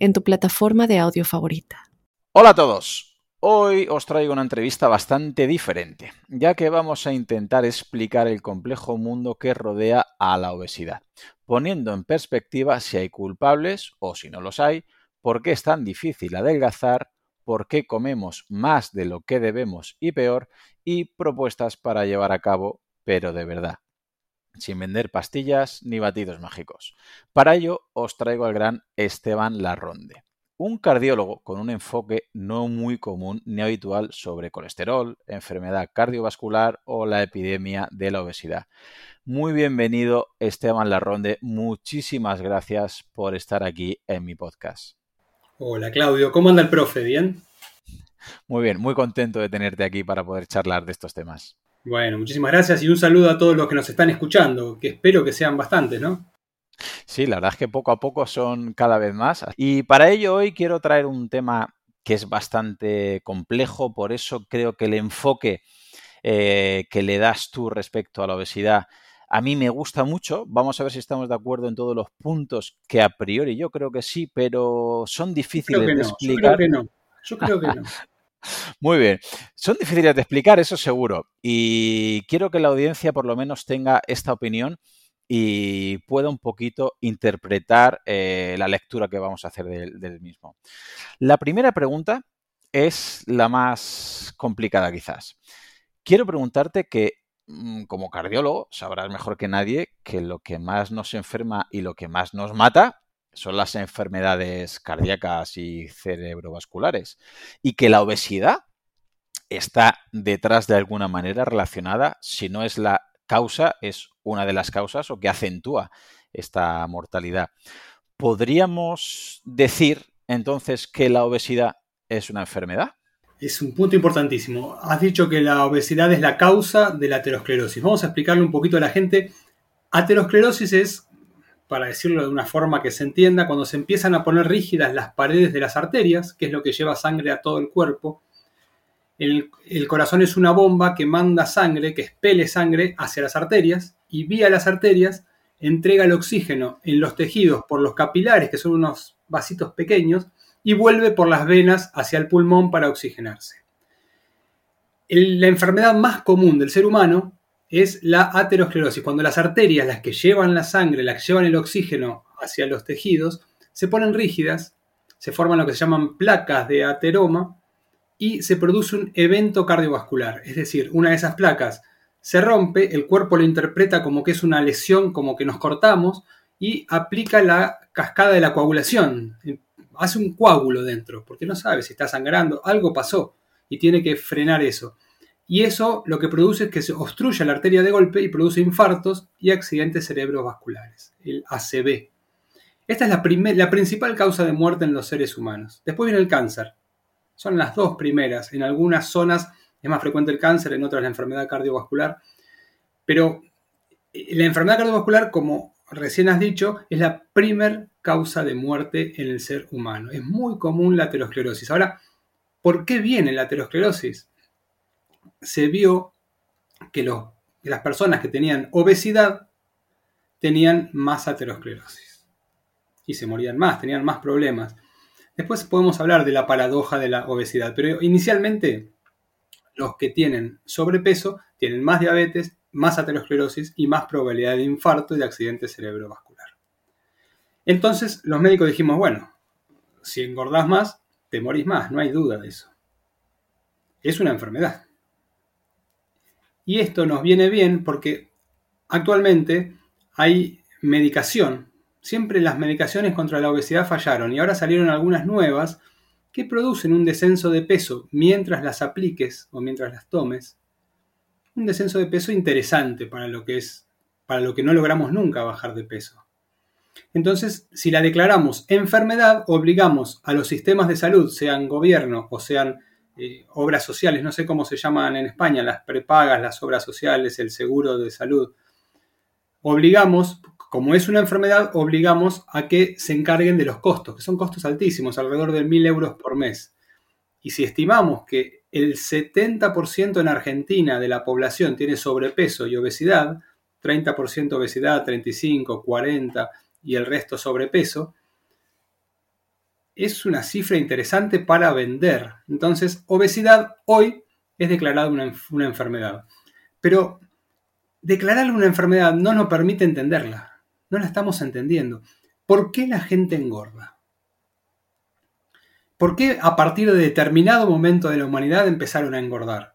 en tu plataforma de audio favorita. Hola a todos. Hoy os traigo una entrevista bastante diferente, ya que vamos a intentar explicar el complejo mundo que rodea a la obesidad, poniendo en perspectiva si hay culpables o si no los hay, por qué es tan difícil adelgazar, por qué comemos más de lo que debemos y peor, y propuestas para llevar a cabo, pero de verdad sin vender pastillas ni batidos mágicos. Para ello os traigo al gran Esteban Larronde, un cardiólogo con un enfoque no muy común ni habitual sobre colesterol, enfermedad cardiovascular o la epidemia de la obesidad. Muy bienvenido Esteban Larronde, muchísimas gracias por estar aquí en mi podcast. Hola Claudio, ¿cómo anda el profe? ¿Bien? Muy bien, muy contento de tenerte aquí para poder charlar de estos temas. Bueno, muchísimas gracias y un saludo a todos los que nos están escuchando, que espero que sean bastantes, ¿no? Sí, la verdad es que poco a poco son cada vez más. Y para ello hoy quiero traer un tema que es bastante complejo, por eso creo que el enfoque eh, que le das tú respecto a la obesidad a mí me gusta mucho. Vamos a ver si estamos de acuerdo en todos los puntos que a priori yo creo que sí, pero son difíciles de explicar. Yo creo que no. Yo creo que no. Muy bien. Son difíciles de explicar, eso seguro. Y quiero que la audiencia por lo menos tenga esta opinión y pueda un poquito interpretar eh, la lectura que vamos a hacer del, mismo. La primera pregunta es la más complicada quizás. Quiero preguntarte que mm, como cardiólogo sabrás mejor que nadie que lo que más nos enferma y lo que más nos mata son las enfermedades cardíacas y cerebrovasculares y que la obesidad está detrás de alguna manera relacionada, si no es la causa, es una de las causas o que acentúa esta mortalidad. ¿Podríamos decir entonces que la obesidad es una enfermedad? Es un punto importantísimo. Has dicho que la obesidad es la causa de la aterosclerosis. Vamos a explicarle un poquito a la gente. Aterosclerosis es para decirlo de una forma que se entienda, cuando se empiezan a poner rígidas las paredes de las arterias, que es lo que lleva sangre a todo el cuerpo, el, corazón es una bomba que manda sangre, que expele sangre hacia las arterias y vía las arterias entrega el oxígeno en los tejidos por los capilares, que son unos vasitos pequeños, y vuelve por las venas hacia el pulmón para oxigenarse. la enfermedad más común del ser humano es la aterosclerosis, cuando las arterias, las que llevan la sangre, las que llevan el oxígeno hacia los tejidos, se ponen rígidas, se forman lo que se llaman placas de ateroma y se produce un evento cardiovascular. Es decir, una de esas placas se rompe, el cuerpo lo interpreta como que es una lesión, como que nos cortamos y aplica la cascada de la coagulación. Hace un coágulo dentro, porque no sabe si está sangrando, algo pasó y tiene que frenar eso. Y eso lo que produce es que se obstruye la arteria de golpe y produce infartos y accidentes cerebrovasculares, el ACV. Esta es la, la principal causa de muerte en los seres humanos. Después viene el cáncer. Son las dos primeras. En algunas zonas es más frecuente el cáncer, en otras la enfermedad cardiovascular. Pero eh, la enfermedad cardiovascular, como recién has dicho, es la primer causa de muerte en el ser humano. Es muy común la aterosclerosis. Ahora, ¿por qué viene la aterosclerosis? Se vio que, las personas que tenían obesidad tenían más aterosclerosis y se morían más, tenían más problemas. Después podemos hablar de la paradoja de la obesidad, pero inicialmente los que tienen sobrepeso tienen más diabetes, más aterosclerosis y más probabilidad de infarto y de accidente cerebrovascular. Entonces los médicos dijimos, bueno, si engordás más, te morís más, no hay duda de eso. Es una enfermedad. Y esto nos viene bien porque actualmente hay medicación. Siempre las medicaciones contra la obesidad fallaron y ahora salieron algunas nuevas que producen un descenso de peso mientras las apliques o mientras las tomes. Un descenso de peso interesante para lo que es para lo que no logramos nunca bajar de peso. Entonces, si la declaramos enfermedad, obligamos a los sistemas de salud, sean gobierno o sean eh, obras sociales, no sé cómo se llaman en España, las prepagas, las obras sociales, el seguro de salud, obligamos, como es una enfermedad, obligamos a que se encarguen de los costos, que son costos altísimos, alrededor de mil euros por mes. Y si estimamos que el 70% en Argentina de la población tiene sobrepeso y obesidad, 30% obesidad, 35, 40 y el resto sobrepeso, es una cifra interesante para vender. Entonces, obesidad hoy es declarada una, una enfermedad. Pero declararle una enfermedad no nos permite entenderla. No la estamos entendiendo. ¿Por qué la gente engorda? ¿Por qué a partir de determinado momento de la humanidad empezaron a engordar?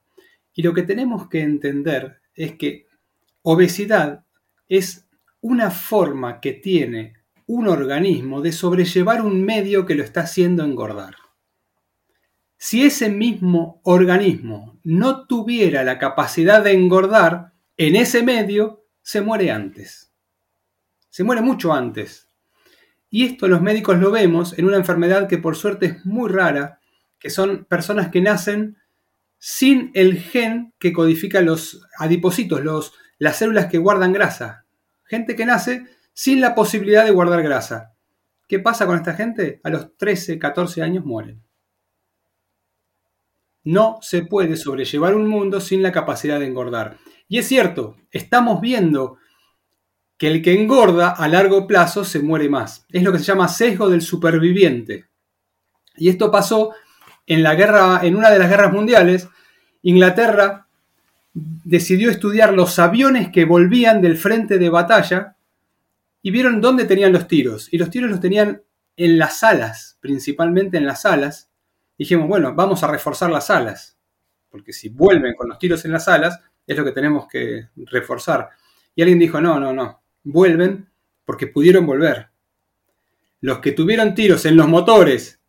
Y lo que tenemos que entender es que obesidad es una forma que tiene un organismo de sobrellevar un medio que lo está haciendo engordar. Si ese mismo organismo no tuviera la capacidad de engordar, en ese medio se muere antes. Se muere mucho antes. Y esto los médicos lo vemos en una enfermedad que por suerte es muy rara, que son personas que nacen sin el gen que codifica los adipocitos, los, las células que guardan grasa. Gente que nace sin la posibilidad de guardar grasa. ¿Qué pasa con esta gente? A los 13, 14 años mueren. No se puede sobrellevar un mundo sin la capacidad de engordar. Y es cierto, estamos viendo que el que engorda a largo plazo se muere más. Es lo que se llama sesgo del superviviente. Y esto pasó en la guerra, en una de las guerras mundiales. Inglaterra decidió estudiar los aviones que volvían del frente de batalla y vieron dónde tenían los tiros. Y los tiros los tenían en las alas, principalmente en las alas. Dijimos, bueno, vamos a reforzar las alas, porque si vuelven con los tiros en las alas, es lo que tenemos que reforzar. Y alguien dijo, no, no, no, vuelven porque pudieron volver. Los que tuvieron tiros en los motores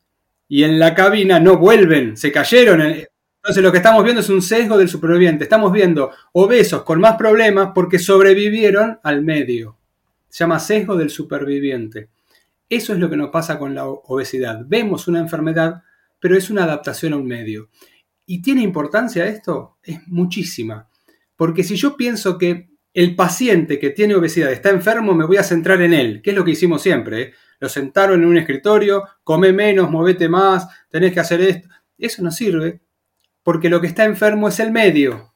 y en la cabina no vuelven, se cayeron. Entonces lo que estamos viendo es un sesgo del superviviente. Estamos viendo obesos con más problemas porque sobrevivieron al medio. Se llama sesgo del superviviente. Eso es lo que nos pasa con la obesidad. Vemos una enfermedad, pero es una adaptación a un medio. ¿Y tiene importancia esto? Es muchísima. Porque si yo pienso que el paciente que tiene obesidad está enfermo, me voy a centrar en él, que es lo que hicimos siempre. ¿eh? Lo sentaron en un escritorio, come menos, movete más, tenés que hacer esto. Eso no sirve, porque lo que está enfermo es el medio.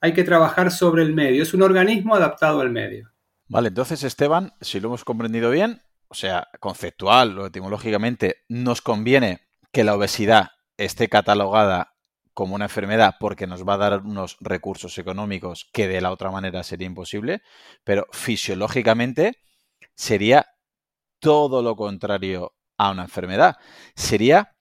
Hay que trabajar sobre el medio, es un organismo adaptado al medio. Vale, entonces Esteban, si lo hemos comprendido bien, o sea, conceptual o etimológicamente, nos conviene que la obesidad esté catalogada como una enfermedad porque nos va a dar unos recursos económicos que de la otra manera sería imposible, pero fisiológicamente sería todo lo contrario a una enfermedad. Sería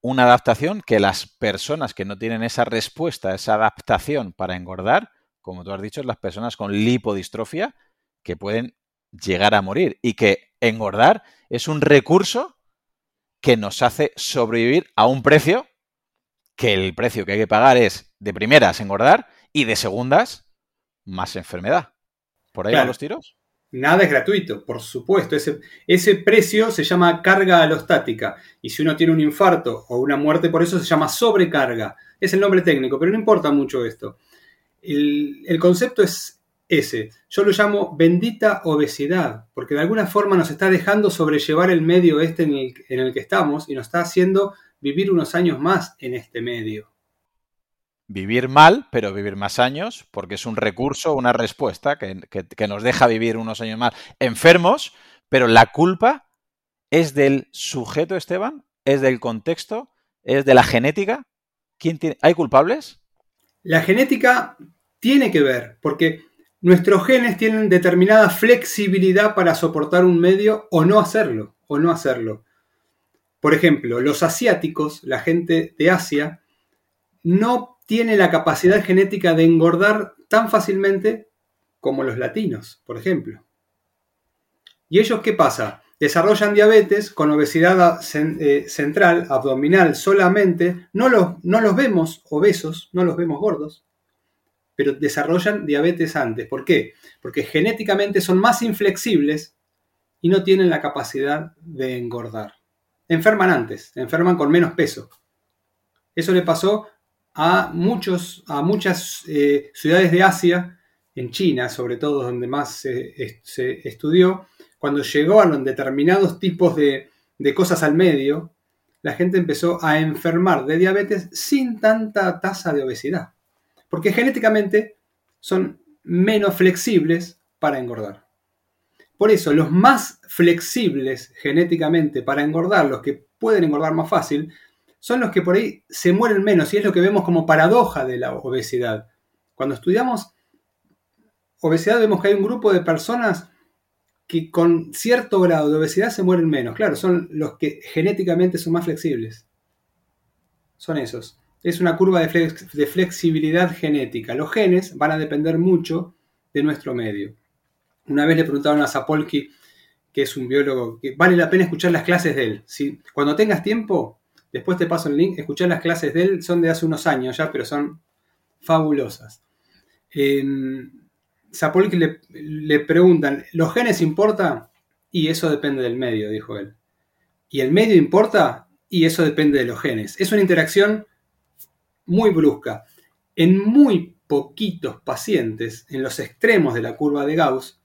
una adaptación que las personas que no tienen esa respuesta, esa adaptación para engordar, como tú has dicho, las personas con lipodistrofia que pueden llegar a morir y que engordar es un recurso que nos hace sobrevivir a un precio que el precio que hay que pagar es de primeras engordar y de segundas más enfermedad. ¿Por ahí van los tiros? Nada es gratuito, por supuesto. Ese, ese, precio se llama carga alostática. Y si uno tiene un infarto o una muerte por eso, se llama sobrecarga. Es el nombre técnico, pero no importa mucho esto. El, el concepto es ese. Yo lo llamo bendita obesidad, porque de alguna forma nos está dejando sobrellevar el medio este en el, en el que estamos y nos está haciendo vivir unos años más en este medio. Vivir mal, pero vivir más años, porque es un recurso, una respuesta que, nos deja vivir unos años más enfermos, pero la culpa es del sujeto, Esteban, es del contexto, es de la genética. ¿Quién ¿Hay culpables? La genética tiene que ver, porque nuestros genes tienen determinada flexibilidad para soportar un medio o no hacerlo, o no hacerlo. Por ejemplo, los asiáticos, la gente de Asia, no tiene la capacidad genética de engordar tan fácilmente como los latinos, por ejemplo. ¿Y ellos qué pasa? Desarrollan diabetes con obesidad eh, central, abdominal solamente. No los, no los vemos obesos, no los vemos gordos, pero desarrollan diabetes antes. ¿Por qué? Porque genéticamente son más inflexibles y no tienen la capacidad de engordar. Enferman antes, enferman con menos peso. Eso le pasó a, muchos, a muchas eh, ciudades de Asia, en China sobre todo, donde más se, estudió, cuando los determinados tipos de, de cosas al medio, la gente empezó a enfermar de diabetes sin tanta tasa de obesidad. Porque genéticamente son menos flexibles para engordar. Por eso, los más flexibles genéticamente para engordar, los que pueden engordar más fácil, son los que por ahí se mueren menos y es lo que vemos como paradoja de la obesidad. Cuando estudiamos obesidad vemos que hay un grupo de personas que con cierto grado de obesidad se mueren menos. Claro, son los que genéticamente son más flexibles. Son esos. Es una curva de, flexibilidad genética. Los genes van a depender mucho de nuestro medio. Una vez le preguntaron a Sapolsky, que es un biólogo, que vale la pena escuchar las clases de él. Si, cuando tengas tiempo, Después te paso el link. Escuchar las clases de él, son de hace unos años ya, pero son fabulosas. En Sapolsky le, le preguntan, ¿los genes importan? Y eso depende del medio, dijo él. ¿Y el medio importa? Y eso depende de los genes. Es una interacción muy brusca. En muy poquitos pacientes, en los extremos de la curva de Gauss,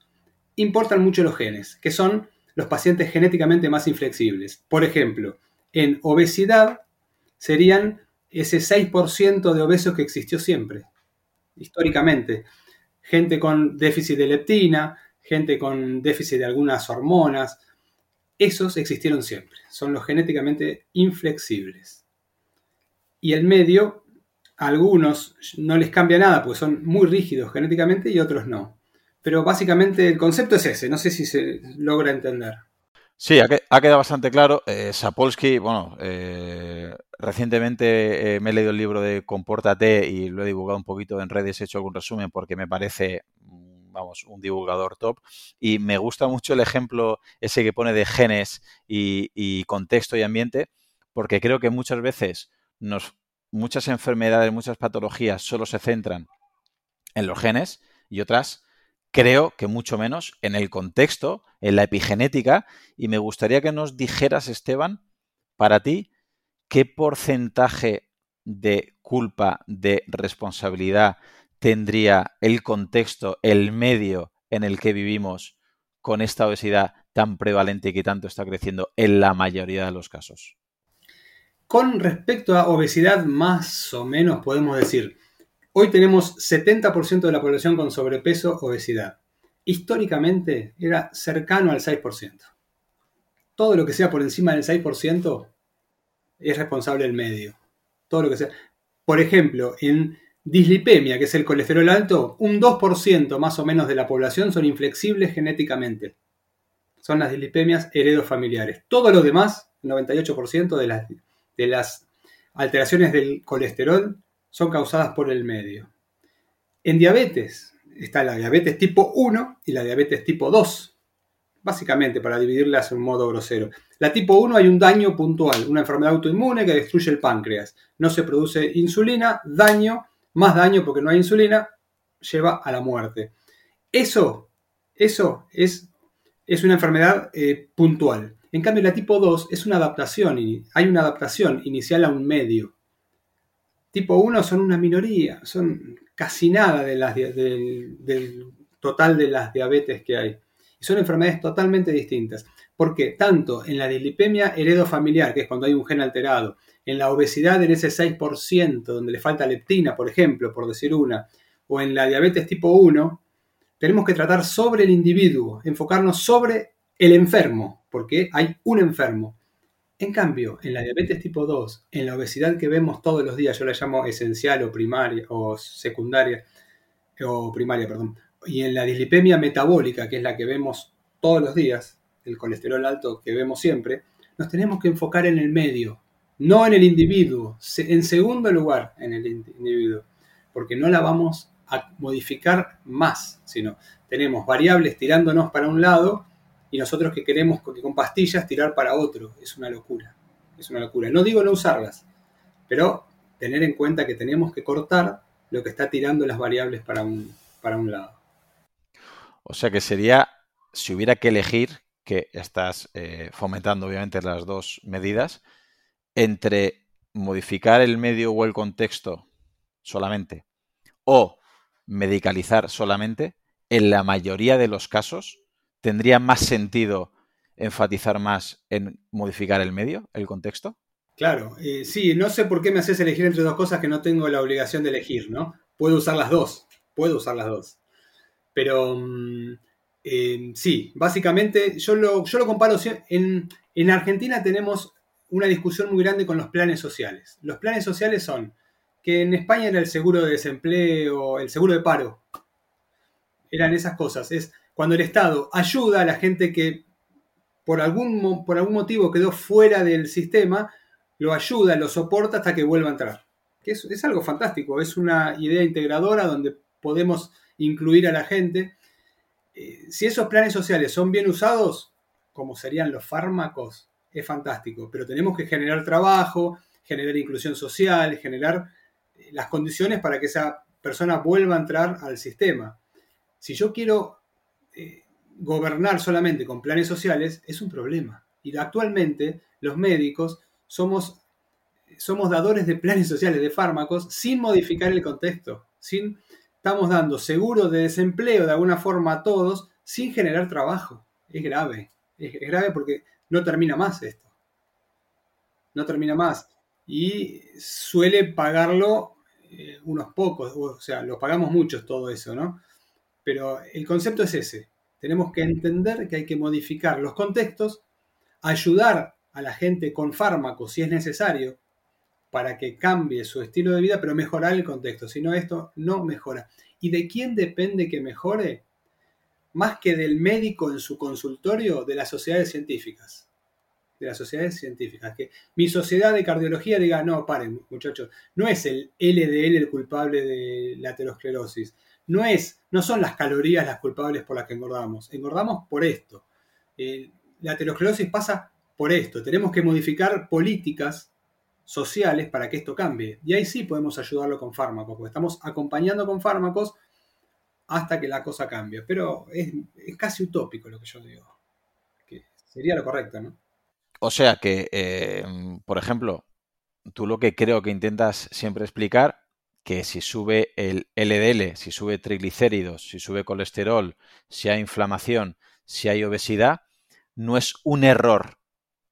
importan mucho los genes, que son los pacientes genéticamente más inflexibles. Por ejemplo, en obesidad serían ese 6% de obesos que existió siempre, históricamente. Gente con déficit de leptina, gente con déficit de algunas hormonas, esos existieron siempre, son los genéticamente inflexibles. Y el medio, algunos no les cambia nada porque son muy rígidos genéticamente y otros no. Pero básicamente el concepto es ese, no sé si se logra entender. Sí, ha, quedado bastante claro. Eh, Sapolsky, bueno, eh, recientemente eh, me he leído el libro de Compórtate y lo he divulgado un poquito en redes, he hecho algún resumen porque me parece, mm, vamos, un divulgador top. Y me gusta mucho el ejemplo ese que pone de genes y, contexto y ambiente, porque creo que muchas veces nos, muchas enfermedades, muchas patologías solo se centran en los genes y otras creo que mucho menos en el contexto, en la epigenética, y me gustaría que nos dijeras, Esteban, para ti, qué porcentaje de culpa, de responsabilidad tendría el contexto, el medio en el que vivimos con esta obesidad tan prevalente y que tanto está creciendo en la mayoría de los casos. Con respecto a obesidad, más o menos podemos decir, Hoy tenemos 70% de la población con sobrepeso, obesidad. Históricamente era cercano al 6%. Todo lo que sea por encima del 6% es responsable del medio. Todo lo que sea. Por ejemplo, en dislipemia, que es el colesterol alto, un 2% más o menos de la población son inflexibles genéticamente. Son las dislipemias heredofamiliares. Todo lo demás, el 98% de las, de las alteraciones del colesterol son causadas por el medio. En diabetes está la diabetes tipo 1 y la diabetes tipo 2, básicamente para dividirlas en modo grosero. La tipo 1 hay un daño puntual, una enfermedad autoinmune que destruye el páncreas. No se produce insulina, daño, más daño porque no hay insulina, lleva a la muerte. Eso, eso es, es una enfermedad eh, puntual. En cambio, la tipo 2 es una adaptación, hay una adaptación inicial a un medio tipo 1 son una minoría, son casi nada de las, del, total de las diabetes que hay. Y son enfermedades totalmente distintas. Porque tanto en la dislipemia heredofamiliar, que es cuando hay un gen alterado, en la obesidad en ese 6%, donde le falta leptina, por ejemplo, por decir una, o en la diabetes tipo 1, tenemos que tratar sobre el individuo, enfocarnos sobre el enfermo, porque hay un enfermo. En cambio, en la diabetes tipo 2, en la obesidad que vemos todos los días, yo la llamo esencial o primaria o secundaria, o primaria, perdón, y en la dislipemia metabólica, que es la que vemos todos los días, el colesterol alto que vemos siempre, nos tenemos que enfocar en el medio, no en el individuo, en segundo lugar en el individuo, porque no la vamos a modificar más, sino tenemos variables tirándonos para un lado y nosotros que queremos con pastillas tirar para otro. Es una locura. Es una locura. No digo no usarlas, pero tener en cuenta que tenemos que cortar lo que está tirando las variables para un, para un lado. O sea que sería, si hubiera que elegir, que estás eh, fomentando obviamente las dos medidas, entre modificar el medio o el contexto solamente o medicalizar solamente, en la mayoría de los casos tendría más sentido enfatizar más en modificar el medio, el contexto. Claro, eh, sí, no sé por qué me haces elegir entre dos cosas que no tengo la obligación de elegir, ¿no? Puedo usar las dos, puedo usar las dos. Pero mm, eh, sí, básicamente yo lo, yo lo comparo, en, en Argentina tenemos una discusión muy grande con los planes sociales. Los planes sociales son que en España era el seguro de desempleo, el seguro de paro. Eran esas cosas. Es cuando el Estado ayuda a la gente que por algún, por algún motivo quedó fuera del sistema, lo ayuda, lo soporta hasta que vuelva a entrar. Que es, algo fantástico, es una idea integradora donde podemos incluir a la gente. Eh, si esos planes sociales son bien usados, como serían los fármacos, es fantástico, pero tenemos que generar trabajo, generar inclusión social, generar eh, las condiciones para que esa persona vuelva a entrar al sistema. Si yo quiero eh, gobernar solamente con planes sociales, es un problema. Y actualmente los médicos somos, somos dadores de planes sociales, de fármacos, sin modificar el contexto. Sin, estamos dando seguro de desempleo de alguna forma a todos, sin generar trabajo. Es grave. Es, grave porque no termina más esto. No termina más. Y suele pagarlo eh, unos pocos, o sea, lo pagamos muchos todo eso, ¿no? Pero el concepto es ese. Tenemos que entender que hay que modificar los contextos, ayudar a la gente con fármacos si es necesario para que cambie su estilo de vida, pero mejorar el contexto. Si no, esto no mejora. ¿Y de quién depende que mejore? Más que del médico en su consultorio, de las sociedades científicas. De las sociedades científicas. Que mi sociedad de cardiología diga, no, paren, muchachos, no es el LDL el culpable de la aterosclerosis. No es, no son las calorías las culpables por las que engordamos. Engordamos por esto. Eh, la aterosclerosis pasa por esto. Tenemos que modificar políticas sociales para que esto cambie. Y ahí sí podemos ayudarlo con fármacos, porque estamos acompañando con fármacos hasta que la cosa cambie. Pero es, casi utópico lo que yo digo. Sería lo correcto, ¿no? O sea que, eh, por ejemplo, tú lo que creo que intentas siempre explicar, que si sube el LDL, si sube triglicéridos, si sube colesterol, si hay inflamación, si hay obesidad, no es un error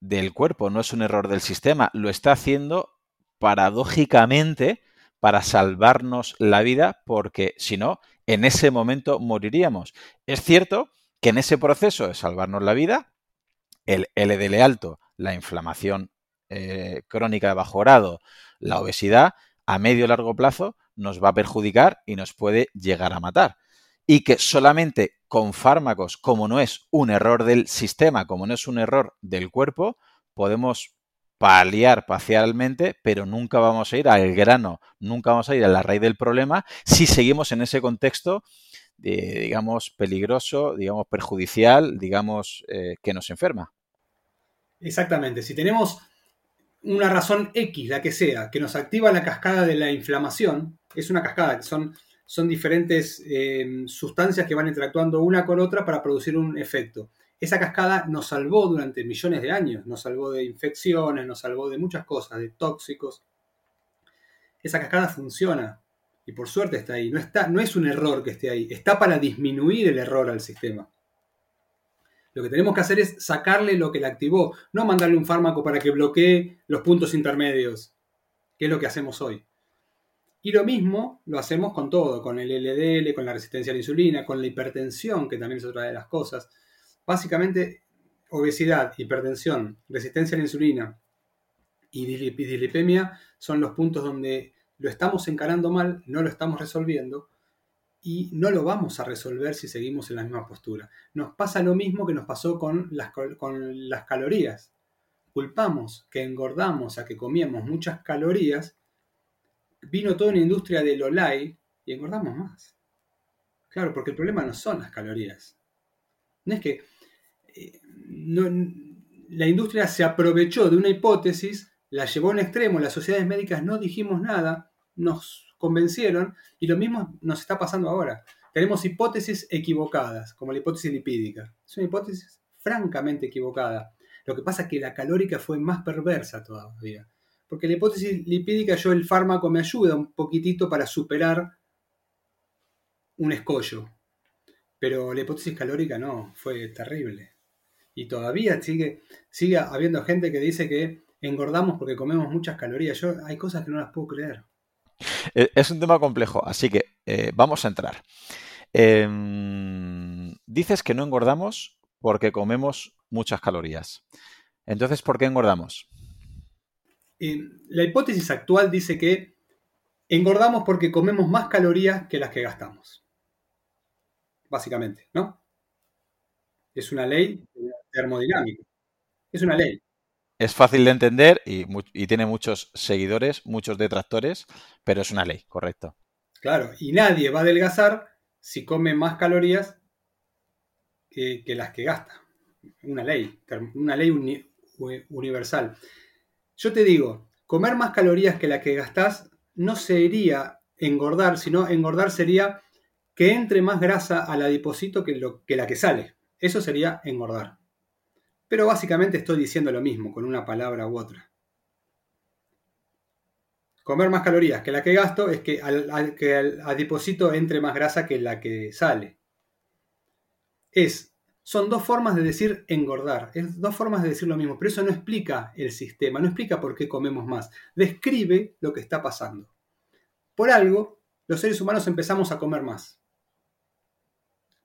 del cuerpo, no es un error del sistema, lo está haciendo paradójicamente para salvarnos la vida, porque si no, en ese momento moriríamos. Es cierto que en ese proceso de salvarnos la vida, el LDL alto, la inflamación eh, crónica de bajo grado, la obesidad, a medio largo plazo nos va a perjudicar y nos puede llegar a matar. Y que solamente con fármacos, como no es un error del sistema, como no es un error del cuerpo, podemos paliar parcialmente, pero nunca vamos a ir al grano, nunca vamos a ir a la raíz del problema si seguimos en ese contexto, digamos, peligroso, digamos, perjudicial, digamos, eh, que nos enferma. Exactamente, si tenemos una razón X, la que sea, que nos activa la cascada de la inflamación, es una cascada, son son diferentes eh, sustancias que van interactuando una con otra para producir un efecto. Esa cascada nos salvó durante millones de años, nos salvó de infecciones, nos salvó de muchas cosas, de tóxicos. Esa cascada funciona y por suerte está ahí. No, está, no es un error que esté ahí, está para disminuir el error al sistema. Lo que tenemos que hacer es sacarle lo que le activó, no mandarle un fármaco para que bloquee los puntos intermedios, que es lo que hacemos hoy. Y lo mismo lo hacemos con todo, con el LDL, con la resistencia a la insulina, con la hipertensión, que también es otra de las cosas. Básicamente, obesidad, hipertensión, resistencia a la insulina y dislipemia son los puntos donde lo estamos encarando mal, no lo estamos resolviendo y no lo vamos a resolver si seguimos en la misma postura. Nos pasa lo mismo que nos pasó con las, con las calorías. Culpamos que engordamos a que comíamos muchas calorías vino toda una industria del olay y engordamos más. Claro, porque el problema no son las calorías. No es que eh, la industria se aprovechó de una hipótesis, la llevó a un extremo, las sociedades médicas no dijimos nada, nos convencieron y lo mismo nos está pasando ahora. Tenemos hipótesis equivocadas, como la hipótesis lipídica. Es una hipótesis francamente equivocada. Lo que pasa es que la calórica fue más perversa todavía. Porque la hipótesis lipídica, yo el fármaco me ayuda un poquitito para superar un escollo. Pero la hipótesis calórica no, fue terrible. Y todavía sigue, sigue habiendo gente que dice que engordamos porque comemos muchas calorías. Yo hay cosas que no las puedo creer. Eh, es un tema complejo, así que eh, vamos a entrar. Em, dices que no engordamos porque comemos muchas calorías. Entonces, ¿por qué engordamos? la hipótesis actual dice que engordamos porque comemos más calorías que las que gastamos. Básicamente, ¿no? Es una ley termodinámica. Es una ley. Es fácil de entender y, tiene muchos seguidores, muchos detractores, pero es una ley, correcto. Claro, y nadie va a adelgazar si come más calorías que, las que gasta. Una ley, una ley universal. Yo te digo, comer más calorías que las que gastás no sería engordar, sino engordar sería que entre más grasa al adipocito que, que la que sale. Eso sería engordar. Pero básicamente estoy diciendo lo mismo con una palabra u otra. Comer más calorías que la que gasto es que al, al entre más grasa que la que sale. Es, son dos formas de decir engordar, es dos formas de decir lo mismo, pero eso no explica el sistema, no explica por qué comemos más, describe lo que está pasando. Por algo, los seres humanos empezamos a comer más.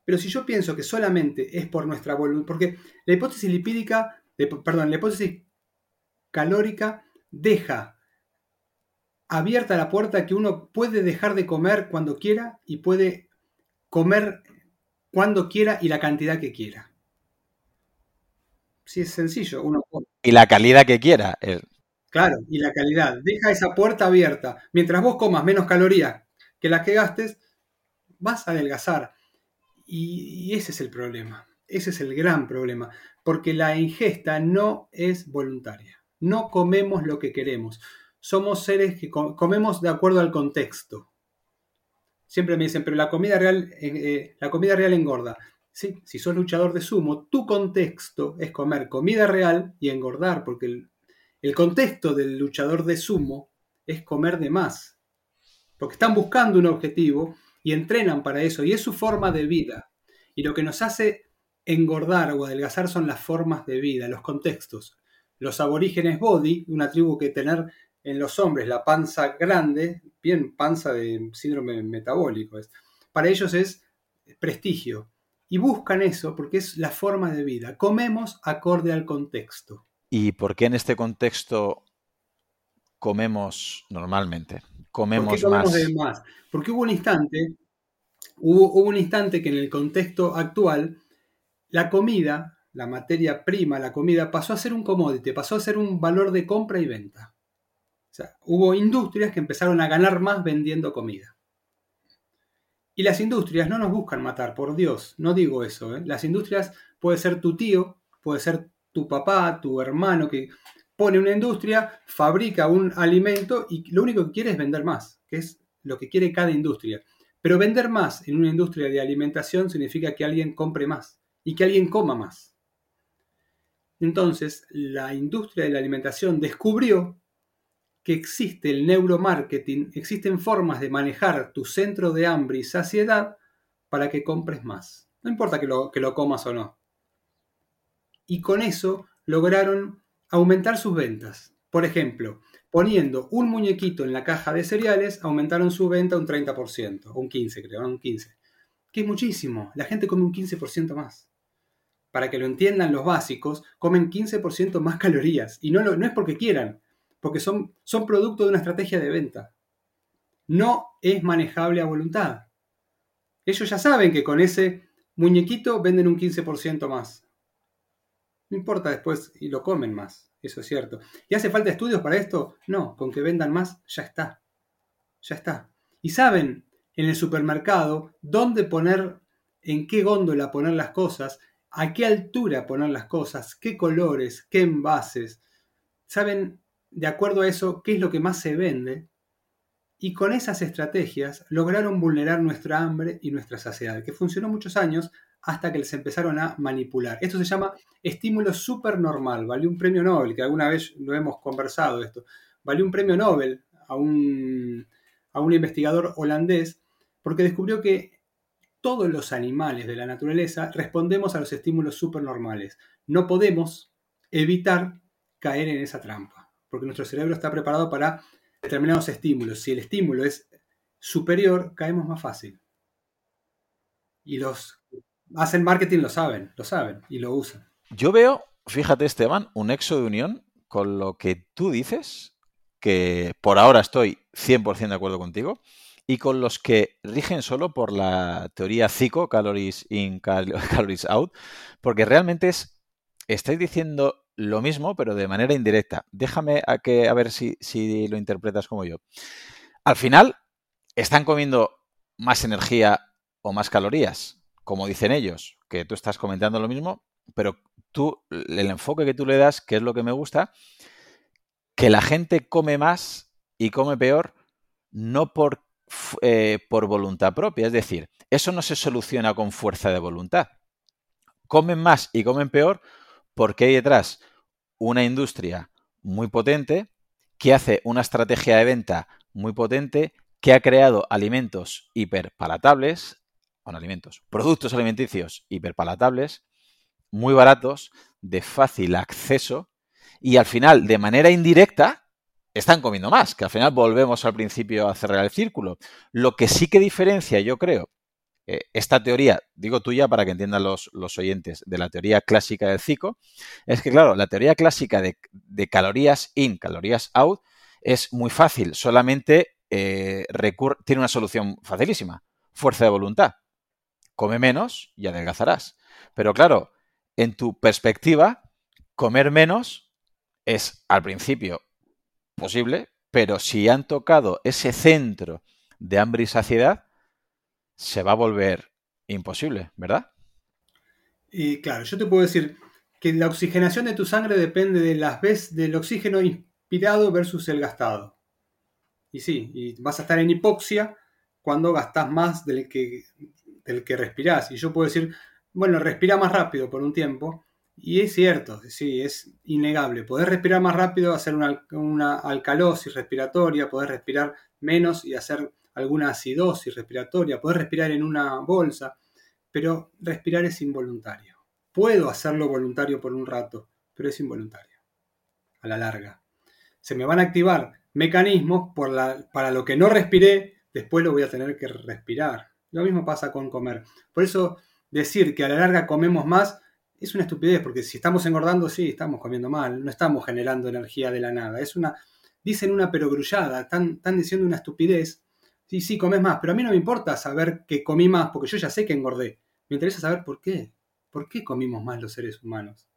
Pero si yo pienso que solamente es por nuestra voluntad, porque la hipótesis lipídica, perdón, la hipótesis calórica deja abierta la puerta que uno puede dejar de comer cuando quiera y puede comer cuando quiera y la cantidad que quiera. Sí, es sencillo. Uno Y la calidad que quiera. Claro, y la calidad. Deja esa puerta abierta. Mientras vos comas menos calorías que las que gastes, vas a adelgazar. Y, ese es el problema, ese es el gran problema, porque la ingesta no es voluntaria, no comemos lo que queremos, somos seres que comemos de acuerdo al contexto. Siempre me dicen, pero la comida real, eh, la comida real engorda. Si sos luchador de sumo, tu contexto es comer comida real y engordar, porque el, el contexto del luchador de sumo es comer de más. Porque están buscando un objetivo y entrenan para eso, y es su forma de vida. Y lo que nos hace engordar o adelgazar son las formas de vida, los contextos. Los aborígenes body, una tribu que tener en los hombres la panza grande, bien panza de síndrome metabólico, es, para ellos es prestigio. Y buscan eso porque es la forma de vida. Comemos acorde al contexto. ¿Y por qué en este contexto comemos normalmente? Comemos, más? Porque hubo un instante, hubo, un instante que en el contexto actual, la comida, la materia prima, la comida, pasó a ser un commodity, pasó a ser un valor de compra y venta. O sea, hubo industrias que empezaron a ganar más vendiendo comida. Y las industrias no nos buscan matar, por Dios, no digo eso. ¿eh? Las industrias puede ser tu tío, puede ser tu papá, tu hermano, que pone una industria, fabrica un alimento y lo único que quiere es vender más, que es lo que quiere cada industria. Pero vender más en una industria de alimentación significa que alguien compre más y que alguien coma más. Entonces, la industria de la alimentación descubrió que existe el neuromarketing, existen formas de manejar tu centro de hambre y saciedad para que compres más. No importa que lo, que lo comas o no. Y con eso lograron aumentar sus ventas. Por ejemplo, poniendo un muñequito en la caja de cereales, aumentaron su venta un 30%, un 15% creo, un 15%. Que es muchísimo, la gente come un 15% más. Para que lo entiendan los básicos, comen 15% más calorías. Y no, no es porque quieran, porque son, son producto de una estrategia de venta. No es manejable a voluntad. Ellos ya saben que con ese muñequito venden un 15% más. No importa después y lo comen más, eso es cierto. ¿Y hace falta estudios para esto? No, con que vendan más ya está. Ya está. Y saben en el supermercado dónde poner, en qué góndola poner las cosas, a qué altura poner las cosas, qué colores, qué envases. Saben, de acuerdo a eso, qué es lo que más se vende. Y con esas estrategias lograron vulnerar nuestra hambre y nuestra saciedad, que funcionó muchos años hasta que les empezaron a manipular. Esto se llama estímulo supernormal. Valió un premio Nobel, que alguna vez lo hemos conversado esto. Valió un premio Nobel a un, a un investigador holandés porque descubrió que todos los animales de la naturaleza respondemos a los estímulos supernormales. No podemos evitar caer en esa trampa, porque nuestro cerebro está preparado para determinados estímulos. Si el estímulo es superior, caemos más fácil. Y los hacen marketing lo saben, lo saben y lo usan. Yo veo, fíjate Esteban, un exo de unión con lo que tú dices, que por ahora estoy 100% de acuerdo contigo, y con los que rigen solo por la teoría CICO, Calories In, Calories Out, porque realmente es, estáis diciendo lo mismo, pero de manera indirecta. Déjame a, que, a ver si, si lo interpretas como yo. Al final, están comiendo más energía o más calorías, como dicen ellos, que tú estás comentando lo mismo, pero tú, el enfoque que tú le das, que es lo que me gusta, que la gente come más y come peor, no por eh, por voluntad propia. Es decir, eso no se soluciona con fuerza de voluntad. Comen más y comen peor porque hay detrás una industria muy potente que hace una estrategia de venta muy potente que ha creado alimentos hiperpalatables, alimentos, productos alimenticios hiperpalatables, muy baratos, de fácil acceso y al final, de manera indirecta, están comiendo más, que al final volvemos al principio a cerrar el círculo. Lo que sí que diferencia, yo creo, eh, esta teoría, digo tuya para que entiendan los, oyentes, de la teoría clásica del CICO, es que, claro, la teoría clásica de, calorías in, calorías out, es muy fácil, solamente eh, tiene una solución facilísima, fuerza de voluntad. Come menos y adelgazarás. Pero claro, en tu perspectiva, comer menos es al principio posible, pero si han tocado ese centro de hambre y saciedad, se va a volver imposible, ¿verdad? Y claro, yo te puedo decir que la oxigenación de tu sangre depende de las veces del oxígeno inspirado versus el gastado. Y sí, y vas a estar en hipoxia cuando gastas más del que, del que respirás. Y yo puedo decir, bueno, respira más rápido por un tiempo, y es cierto, sí, es innegable. Poder respirar más rápido, hacer una, alcalosis respiratoria, poder respirar menos y hacer alguna acidosis respiratoria, poder respirar en una bolsa, pero respirar es involuntario. Puedo hacerlo voluntario por un rato, pero es involuntario, a la larga. Se me van a activar mecanismos para lo que no respiré, después lo voy a tener que respirar. Lo mismo pasa con comer. Por eso decir que a la larga comemos más es una estupidez, porque si estamos engordando, sí, estamos comiendo mal, no estamos generando energía de la nada. Es una, dicen una perogrullada, están, están diciendo una estupidez. Sí, sí, comes más, pero a mí no me importa saber que comí más, porque yo ya sé que engordé. Me interesa saber por qué. ¿Por qué comimos más los seres humanos?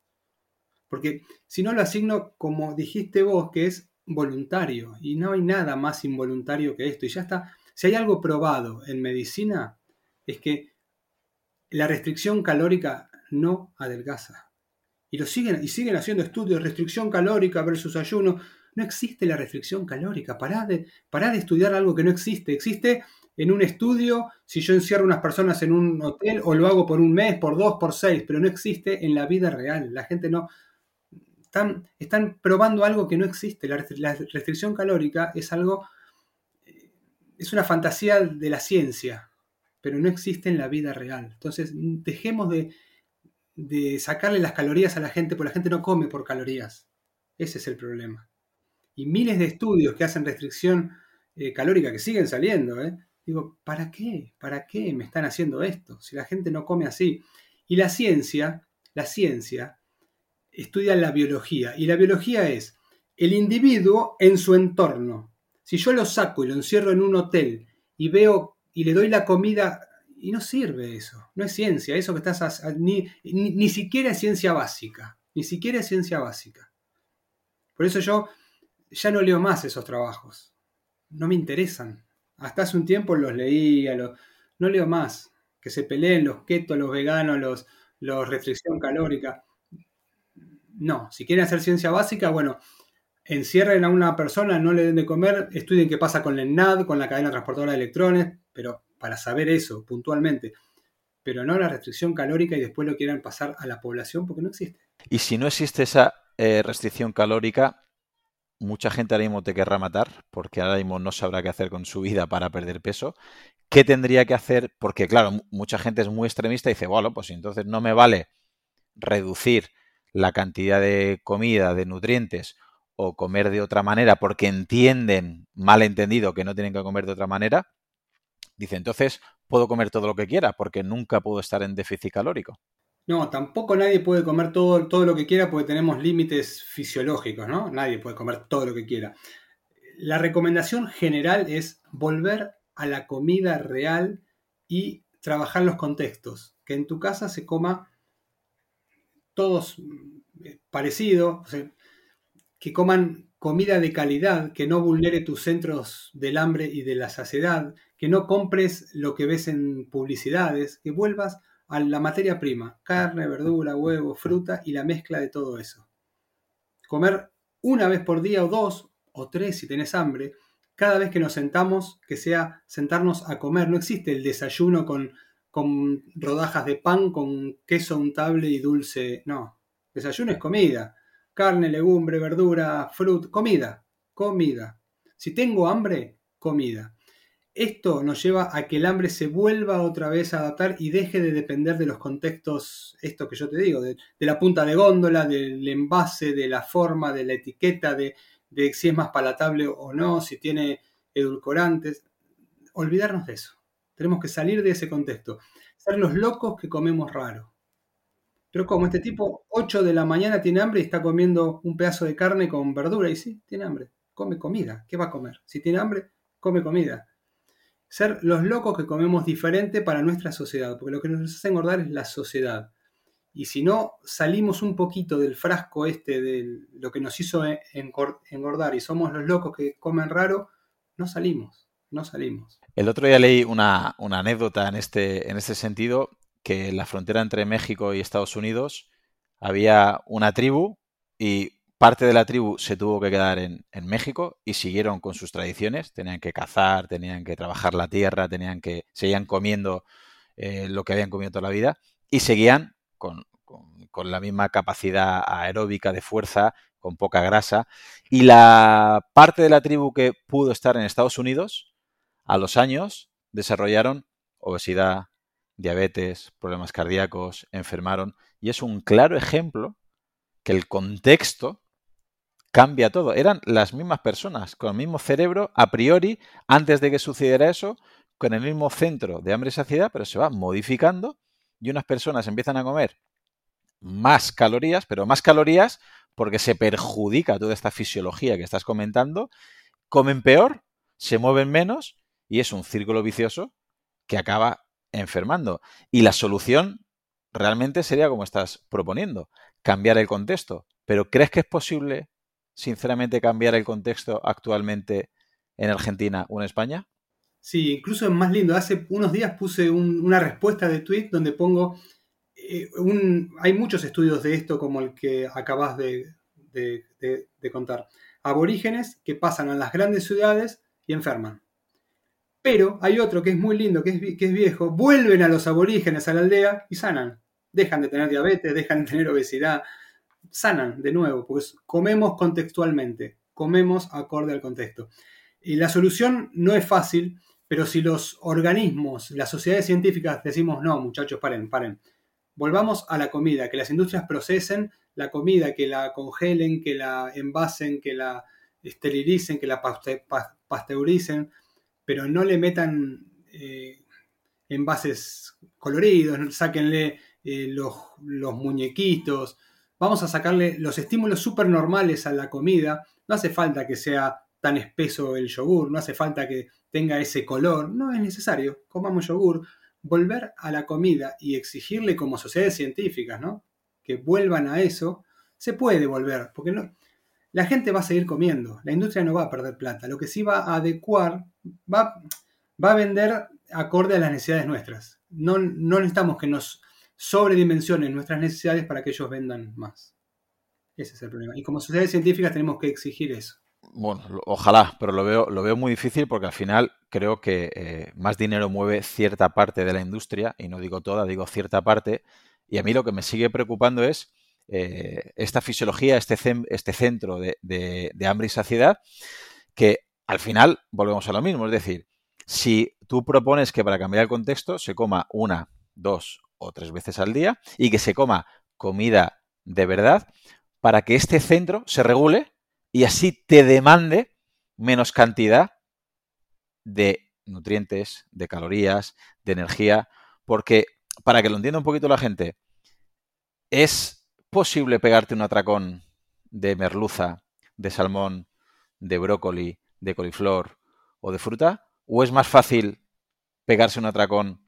Porque si no lo asigno como dijiste vos, que es voluntario, y no hay nada más involuntario que esto, y ya está. Si hay algo probado en medicina, es que la restricción calórica no adelgaza. Y, lo siguen, y siguen haciendo estudios, restricción calórica versus ayuno. No existe la restricción calórica. Pará de, de estudiar algo que no existe. Existe en un estudio si yo encierro unas personas en un hotel o lo hago por un mes, por dos, por seis, pero no existe en la vida real. La gente no... Están, están probando algo que no existe. La, la restricción calórica es algo... Es una fantasía de la ciencia, pero no existe en la vida real. Entonces, dejemos de, de sacarle las calorías a la gente, porque la gente no come por calorías. Ese es el problema. Y miles de estudios que hacen restricción eh, calórica, que siguen saliendo, ¿eh? digo, ¿para qué? ¿Para qué me están haciendo esto? Si la gente no come así. Y la ciencia, la ciencia, estudia la biología. Y la biología es el individuo en su entorno. Si yo lo saco y lo encierro en un hotel y veo y le doy la comida y no sirve eso, no es ciencia, eso que estás, ni, ni, siquiera es ciencia básica, ni siquiera es ciencia básica. Por eso yo ya no leo más esos trabajos, no me interesan. Hasta hace un tiempo los leía, los, no leo más, que se peleen los keto, los veganos, los, los restricción calórica. No, si quieren hacer ciencia básica, bueno, encierren a una persona, no le den de comer, estudien qué pasa con el NAD, con la cadena transportadora de electrones, pero para saber eso puntualmente. pero no la restricción calórica y después lo quieran pasar a la población porque no existe. Y si no existe esa eh, restricción calórica, mucha gente ahora mismo te querrá matar porque ahora mismo no sabrá qué hacer con su vida para perder peso. ¿Qué tendría que hacer? Porque claro, mucha gente es muy extremista y dice, bueno, pues entonces no me vale reducir la cantidad de comida, de nutrientes o comer de otra manera porque entienden, mal entendido, que no tienen que comer de otra manera. Dice, entonces puedo comer todo lo que quiera porque nunca puedo estar en déficit calórico. No, tampoco nadie puede comer todo, todo lo que quiera porque tenemos límites fisiológicos, ¿no? Nadie puede comer todo lo que quiera. La recomendación general es volver a la comida real y trabajar los contextos. Que en tu casa se coma todos eh, parecido, que coman comida de calidad, que no vulnere tus centros del hambre y de la saciedad, que no compres lo que ves en publicidades, que vuelvas a la materia prima, carne, verdura, huevo, fruta y la mezcla de todo eso. Comer una vez por día o dos o tres si tenés hambre, cada vez que nos sentamos, que sea sentarnos a comer. No existe el desayuno con, con rodajas de pan, con queso untable y dulce. No, desayuno es comida. Carne, legumbre, verdura, fruta, comida, comida. Si tengo hambre, comida. Esto nos lleva a que el hambre se vuelva otra vez a adaptar y deje de depender de los contextos, esto que yo te digo, de, la punta de góndola, del envase, de la forma, de la etiqueta, de, de si es más palatable o no, si tiene edulcorantes. Olvidarnos de eso. Tenemos que salir de ese contexto. Ser los locos que comemos raro. Pero como este tipo 8 de la mañana tiene hambre y está comiendo un pedazo de carne con verdura, y sí, tiene hambre, come comida. ¿Qué va a comer? Si tiene hambre, come comida ser los locos que comemos diferente para nuestra sociedad, porque lo que nos hace engordar es la sociedad. Y si no salimos un poquito del frasco este de lo que nos hizo engordar y somos los locos que comen raro, no salimos, no salimos. El otro día leí una, anécdota en este, en este sentido, que en la frontera entre México y Estados Unidos había una tribu y parte de la tribu se tuvo que quedar en, México y siguieron con sus tradiciones. Tenían que cazar, tenían que trabajar la tierra, tenían que seguían comiendo eh, lo que habían comido toda la vida y seguían con, la misma capacidad aeróbica de fuerza, con poca grasa. Y la parte de la tribu que pudo estar en Estados Unidos, a los años, desarrollaron obesidad, diabetes, problemas cardíacos, enfermaron. Y es un claro ejemplo que el contexto cambia todo. Eran las mismas personas, con el mismo cerebro, a priori, antes de que sucediera eso, con el mismo centro de hambre y saciedad, pero se va modificando y unas personas empiezan a comer más calorías, pero más calorías porque se perjudica toda esta fisiología que estás comentando, comen peor, se mueven menos y es un círculo vicioso que acaba enfermando. Y la solución realmente sería como estás proponiendo, cambiar el contexto. Pero ¿crees que es posible sinceramente cambiar el contexto actualmente en Argentina o en España? Sí, incluso es más lindo. Hace unos días puse una respuesta de tweet donde pongo, eh, hay muchos estudios de esto como el que acabas de, contar. Aborígenes que pasan a las grandes ciudades y enferman. Pero hay otro que es muy lindo, que es, viejo, vuelven a los aborígenes a la aldea y sanan. Dejan de tener diabetes, dejan de tener obesidad, sanan de nuevo, pues comemos contextualmente, comemos acorde al contexto. Y la solución no es fácil, pero si los organismos, las sociedades científicas decimos, no, muchachos, paren, paren, volvamos a la comida, que las industrias procesen la comida, que la congelen, que la envasen, que la esterilicen, que la pasteuricen, pero no le metan eh, envases coloridos, sáquenle eh, los, los muñequitos, vamos a sacarle los estímulos súper normales a la comida. No hace falta que sea tan espeso el yogur, no hace falta que tenga ese color, no es necesario. Comamos yogur. Volver a la comida y exigirle como sociedades científicas, ¿no? Que vuelvan a eso, se puede volver, porque no, la gente va a seguir comiendo, la industria no va a perder plata, lo que sí va a adecuar, va, va a vender acorde a las necesidades nuestras. No, no necesitamos que nos sobredimensionen nuestras necesidades para que ellos vendan más. Ese es el problema. Y como sociedades científicas tenemos que exigir eso. Bueno, ojalá, pero lo veo, lo veo muy difícil porque al final creo que eh, más dinero mueve cierta parte de la industria, y no digo toda, digo cierta parte, y a mí lo que me sigue preocupando es eh, esta fisiología, este, este centro de, de, hambre y saciedad, que al final volvemos a lo mismo, es decir, si tú propones que para cambiar el contexto se coma una, dos o tres veces al día y que se coma comida de verdad, para que este centro se regule y así te demande menos cantidad de nutrientes, de calorías, de energía, porque para que lo entienda un poquito la gente, es posible pegarte un atracón de merluza, de salmón, de brócoli, de coliflor o de fruta, o es más fácil pegarse un atracón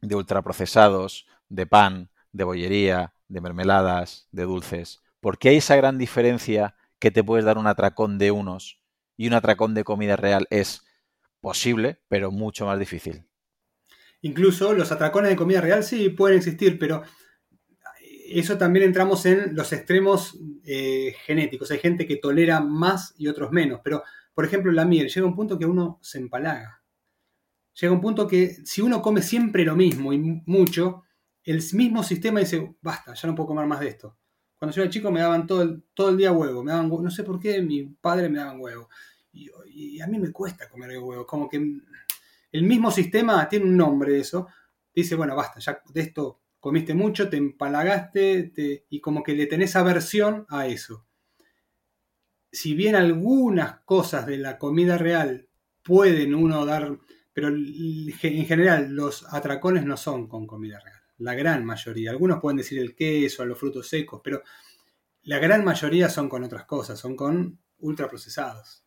de ultraprocesados, de pan, de bollería, de mermeladas, de dulces. ¿Por qué hay esa gran diferencia que te puedes dar un atracón de unos y un atracón de comida real es posible, pero mucho más difícil. Incluso los atracones de comida real sí pueden existir, pero eso también entramos en los extremos eh, genéticos. Hay gente que tolera más y otros menos, pero por ejemplo la miel llega un punto que uno se empalaga. Llega un punto que si uno come siempre lo mismo y mucho, el mismo sistema dice, basta, ya no puedo comer más de esto. Cuando yo era chico me daban todo el, todo el día huevo, me daban, no sé por qué, mi padre me daban huevo. Y, a mí me cuesta comer huevo, como que el mismo sistema tiene un nombre eso, dice, bueno, basta, ya de esto comiste mucho, te empalagaste y como que le tenés aversión a eso. Si bien algunas cosas de la comida real pueden uno dar, pero en general los atracones no son con comida real la gran mayoría. Algunos pueden decir el queso, los frutos secos, pero la gran mayoría son con otras cosas, son con ultraprocesados.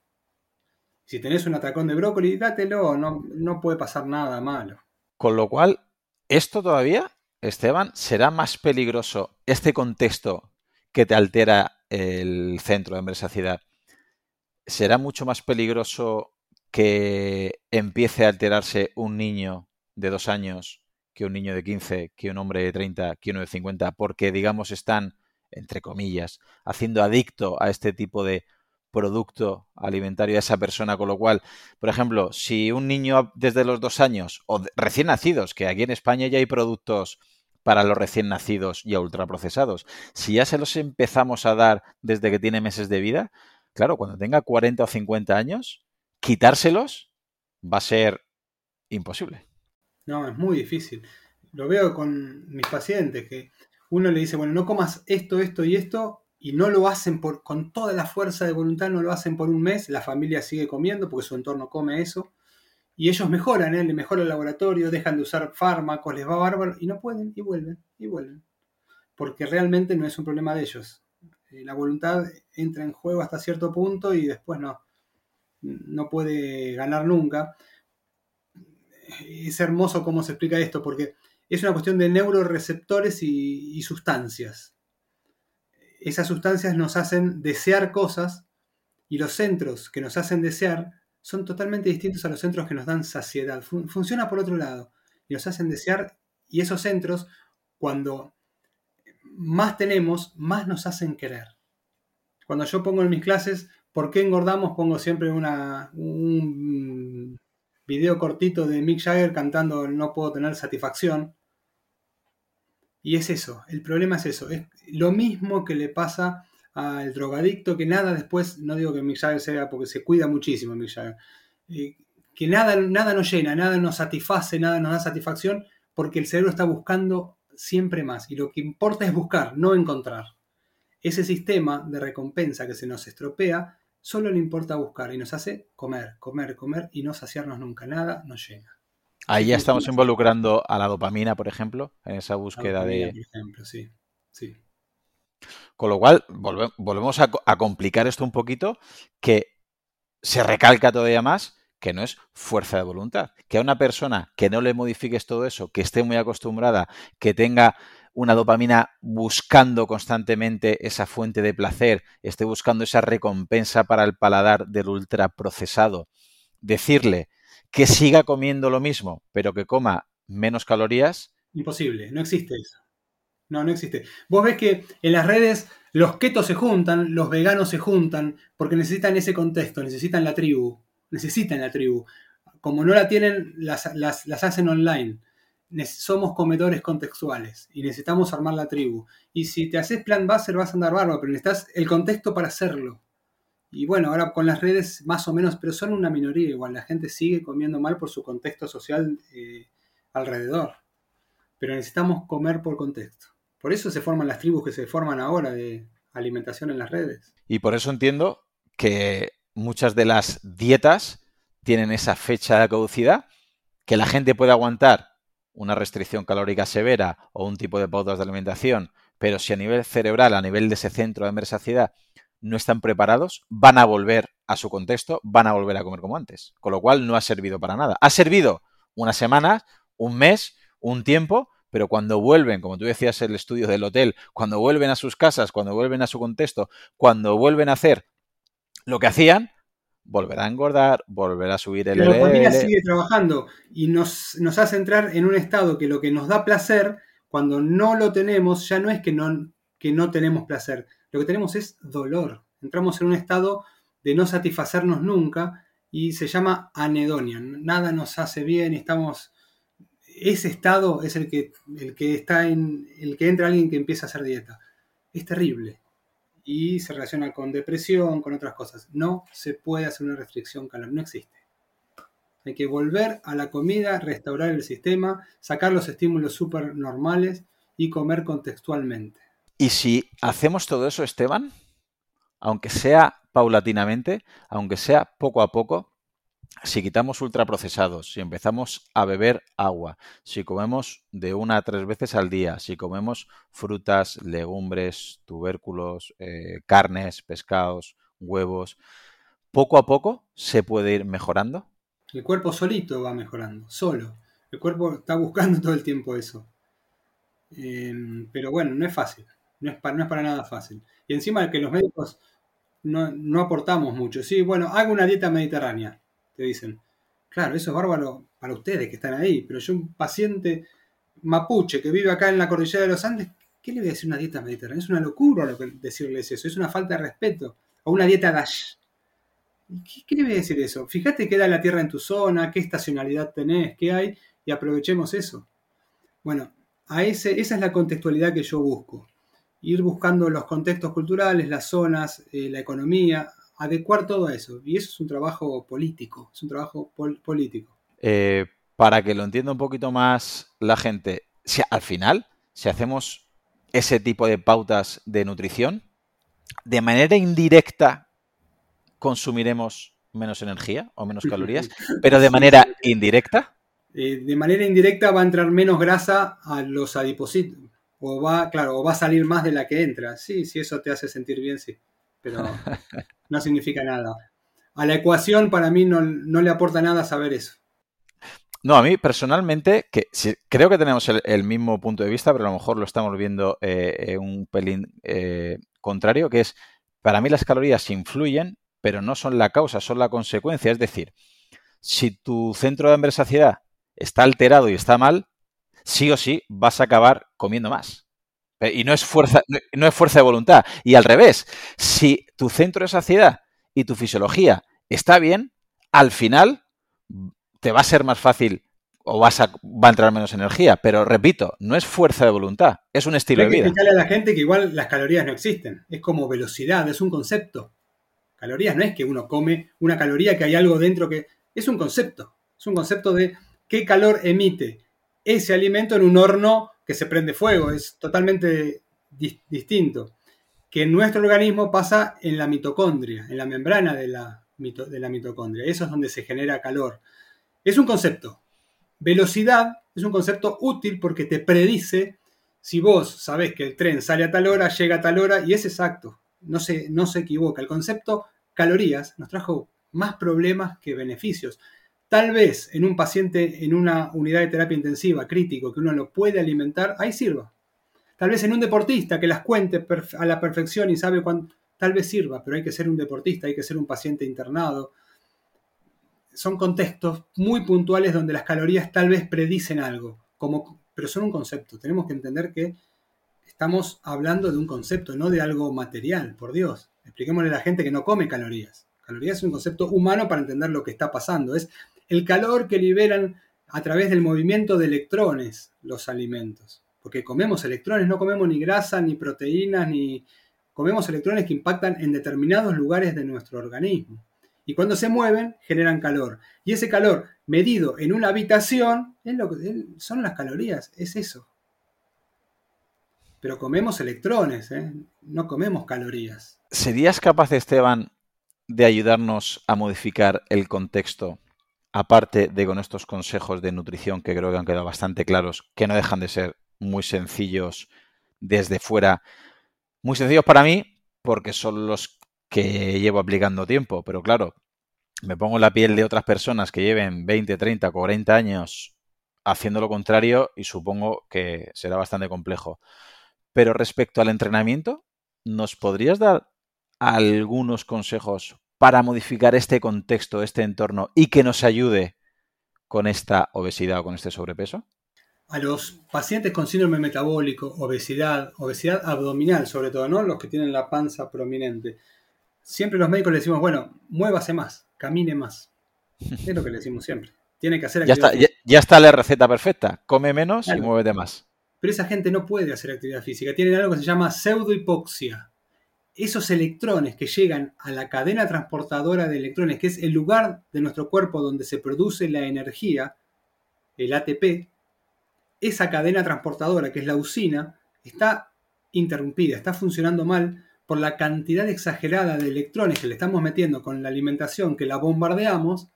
Si tenés un atracón de brócoli, dátelo, no, no puede pasar nada malo. Con lo cual, esto todavía, Esteban, será más peligroso este contexto que te altera el centro de hambre ¿Será mucho más peligroso que empiece a alterarse un niño de dos años que un niño de 15, que un hombre de 30, que uno de 50, porque digamos están, entre comillas, haciendo adicto a este tipo de producto alimentario a esa persona, con lo cual, por ejemplo, si un niño desde los dos años o recién nacidos, que aquí en España ya hay productos para los recién nacidos y ultraprocesados, si ya se los empezamos a dar desde que tiene meses de vida, claro, cuando tenga 40 o 50 años, quitárselos va a ser imposible. No, es muy difícil. Lo veo con mis pacientes, que uno le dice, bueno, no comas esto, esto y esto, y no lo hacen por, con toda la fuerza de voluntad, no lo hacen por un mes, la familia sigue comiendo porque su entorno come eso, y ellos mejoran, ¿eh? le mejora el laboratorio, dejan de usar fármacos, les va bárbaro, y no pueden, y vuelven, y vuelven. Porque realmente no es un problema de ellos. Eh, la voluntad entra en juego hasta cierto punto y después no, no puede ganar nunca es hermoso cómo se explica esto, porque es una cuestión de neuroreceptores y, sustancias. Esas sustancias nos hacen desear cosas y los centros que nos hacen desear son totalmente distintos a los centros que nos dan saciedad. funciona por otro lado y nos hacen desear y esos centros cuando más tenemos, más nos hacen querer. Cuando yo pongo en mis clases, ¿por qué engordamos? Pongo siempre una, un video cortito de Mick Jagger cantando No puedo tener satisfacción. Y es eso, el problema es eso, es lo mismo que le pasa al drogadicto, que nada después, no digo que Mick Jagger sea porque se cuida muchísimo Mick Jagger, eh, que nada, nada nos llena, nada nos satisface, nada nos da satisfacción, porque el cerebro está buscando siempre más. Y lo que importa es buscar, no encontrar. Ese sistema de recompensa que se nos estropea Solo le importa buscar y nos hace comer, comer, comer y no saciarnos nunca. Nada nos llena. Ahí ya estamos involucrando a la dopamina, por ejemplo, en esa búsqueda de. Por ejemplo, sí. sí. Con lo cual, volvemos a, a complicar esto un poquito, que se recalca todavía más que no es fuerza de voluntad. Que a una persona que no le modifiques todo eso, que esté muy acostumbrada, que tenga una dopamina buscando constantemente esa fuente de placer, esté buscando esa recompensa para el paladar del ultraprocesado, decirle que siga comiendo lo mismo, pero que coma menos calorías. Imposible, no existe eso. No, no existe. Vos ves que en las redes los ketos se juntan, los veganos se juntan, porque necesitan ese contexto, necesitan la tribu, necesitan la tribu. Como no la tienen, las, hacen online somos comedores contextuales y necesitamos armar la tribu. Y si te haces plan base vas a andar bárbaro, pero necesitas el contexto para hacerlo. Y bueno, ahora con las redes más o menos, pero son una minoría igual. La gente sigue comiendo mal por su contexto social eh, alrededor. Pero necesitamos comer por contexto. Por eso se forman las tribus que se forman ahora de alimentación en las redes. Y por eso entiendo que muchas de las dietas tienen esa fecha de caducidad que la gente puede aguantar una restricción calórica severa o un tipo de pautas de alimentación, pero si a nivel cerebral, a nivel de ese centro de saciedad, no están preparados, van a volver a su contexto, van a volver a comer como antes. Con lo cual no ha servido para nada. Ha servido una semana, un mes, un tiempo, pero cuando vuelven, como tú decías el estudio del hotel, cuando vuelven a sus casas, cuando vuelven a su contexto, cuando vuelven a hacer lo que hacían, volverá a engordar, volverá a subir el Pero la familia sigue trabajando y nos, nos, hace entrar en un estado que lo que nos da placer, cuando no lo tenemos, ya no es que no, que no tenemos placer, lo que tenemos es dolor. Entramos en un estado de no satisfacernos nunca y se llama anedonia. Nada nos hace bien, estamos... Ese estado es el que, el que está en el que entra alguien que empieza a hacer dieta. Es terrible y se relaciona con depresión, con otras cosas. No se puede hacer una restricción calórica, no existe. Hay que volver a la comida, restaurar el sistema, sacar los estímulos súper normales y comer contextualmente. Y si hacemos todo eso, Esteban, aunque sea paulatinamente, aunque sea poco a poco, si quitamos ultraprocesados, si empezamos a beber agua, si comemos de una a tres veces al día, si comemos frutas, legumbres, tubérculos, eh, carnes, pescados, huevos, poco a poco se puede ir mejorando. El cuerpo solito va mejorando, solo. El cuerpo está buscando todo el tiempo eso. Em, pero bueno, no es fácil, no es, para, no es para nada fácil. Y encima de que los médicos no, no aportamos mucho. Sí, bueno, hago una dieta mediterránea te dicen. Claro, eso es bárbaro para ustedes que están ahí, pero yo un paciente mapuche que vive acá en la cordillera de los Andes, ¿qué le voy a decir una dieta mediterránea? Es una locura decirles eso, es una falta de respeto. O una dieta DASH. ¿Qué, le voy a decir eso? Fíjate qué da la tierra en tu zona, qué estacionalidad tenés, qué hay, y aprovechemos eso. Bueno, a ese, esa es la contextualidad que yo busco. Ir buscando los contextos culturales, las zonas, eh, la economía, adecuar todo eso. Y eso es un trabajo político, es un trabajo político. Eh, para que lo entienda un poquito más la gente, si al final, si hacemos ese tipo de pautas de nutrición, de manera indirecta consumiremos menos energía o menos calorías, pero de manera indirecta. Eh, de manera indirecta va a entrar menos grasa a los adipocitos. O va, claro, o va a salir más de la que entra. Sí, si eso te hace sentir bien, sí. Pero no significa nada. A la ecuación para mí no, le aporta nada saber eso. No, a mí personalmente, que creo que tenemos el, mismo punto de vista, pero a lo mejor lo estamos viendo eh, un pelín eh, contrario, que es, para mí las calorías influyen, pero no son la causa, son la consecuencia. Es decir, si tu centro de hambre saciedad está alterado y está mal, sí o sí vas a acabar comiendo más. Eh, y no es fuerza, no es fuerza de voluntad. Y al revés, si tu centro de saciedad y tu fisiología está bien, al final te va a ser más fácil o vas a, va a entrar menos energía. Pero repito, no es fuerza de voluntad, es un estilo de vida. Hay que explicarle a la gente que igual las calorías no existen. Es como velocidad, es un concepto. Calorías no es que uno come una caloría que hay algo dentro que. Es un concepto. Es un concepto de qué calor emite ese alimento en un horno que se prende fuego, es totalmente distinto. Que en nuestro organismo pasa en la mitocondria, en la membrana de la, mitocondria. Eso es donde se genera calor. Es un concepto. Velocidad es un concepto útil porque te predice si vos sabés que el tren sale a tal hora, llega a tal hora y es exacto. No se, no se equivoca. El concepto calorías nos trajo más problemas que beneficios. Tal vez en un paciente en una unidad de terapia intensiva crítico que uno lo puede alimentar, ahí sirva. Tal vez en un deportista que las cuente a la perfección y sabe cuánto, tal vez sirva, pero hay que ser un deportista, hay que ser un paciente internado. Son contextos muy puntuales donde las calorías tal vez predicen algo, pero son un concepto. Tenemos que entender que estamos hablando de un concepto, no de algo material, por Dios. Expliquémosle a la gente que no come calorías. Calorías es un concepto humano para entender lo que está pasando. Es el calor que liberan a través del movimiento de electrones los alimentos. Porque comemos electrones, no comemos ni grasa, ni proteínas, ni... Comemos electrones que impactan en determinados lugares de nuestro organismo. Y cuando se mueven, generan calor. Y ese calor medido en una habitación es lo que, son las calorías, es eso. Pero comemos electrones, ¿eh? no comemos calorías. ¿Serías capaz, Esteban, de ayudarnos a modificar el contexto, aparte de con estos consejos de nutrición que creo que han quedado bastante claros, que no dejan de ser muy sencillos desde fuera? Muy sencillos para mí, porque son los que llevo aplicando tiempo, pero claro, me pongo la piel de otras personas que lleven 20, 30, 40 años haciendo lo contrario y supongo que será bastante complejo. Pero respecto al entrenamiento, ¿nos podrías dar algunos consejos para modificar este contexto, este entorno y que nos ayude con esta obesidad o con este sobrepeso? A los pacientes con síndrome metabólico, obesidad, obesidad abdominal sobre todo, ¿no? Los que tienen la panza prominente. Siempre los médicos les decimos, bueno, muévase más, camine más. Es lo que le decimos siempre. Tiene que hacer ya está, ya, está la receta perfecta. Come menos y muévete más. Pero esa gente no puede hacer actividad física. Tienen algo que se llama pseudohipoxia. Esos electrones que llegan a la cadena transportadora de electrones, que es el lugar de nuestro cuerpo donde se produce la energía, el ATP, esa cadena transportadora, que es la usina, está interrumpida, está funcionando mal por la cantidad exagerada de electrones que le estamos metiendo con la alimentación que la bombardeamos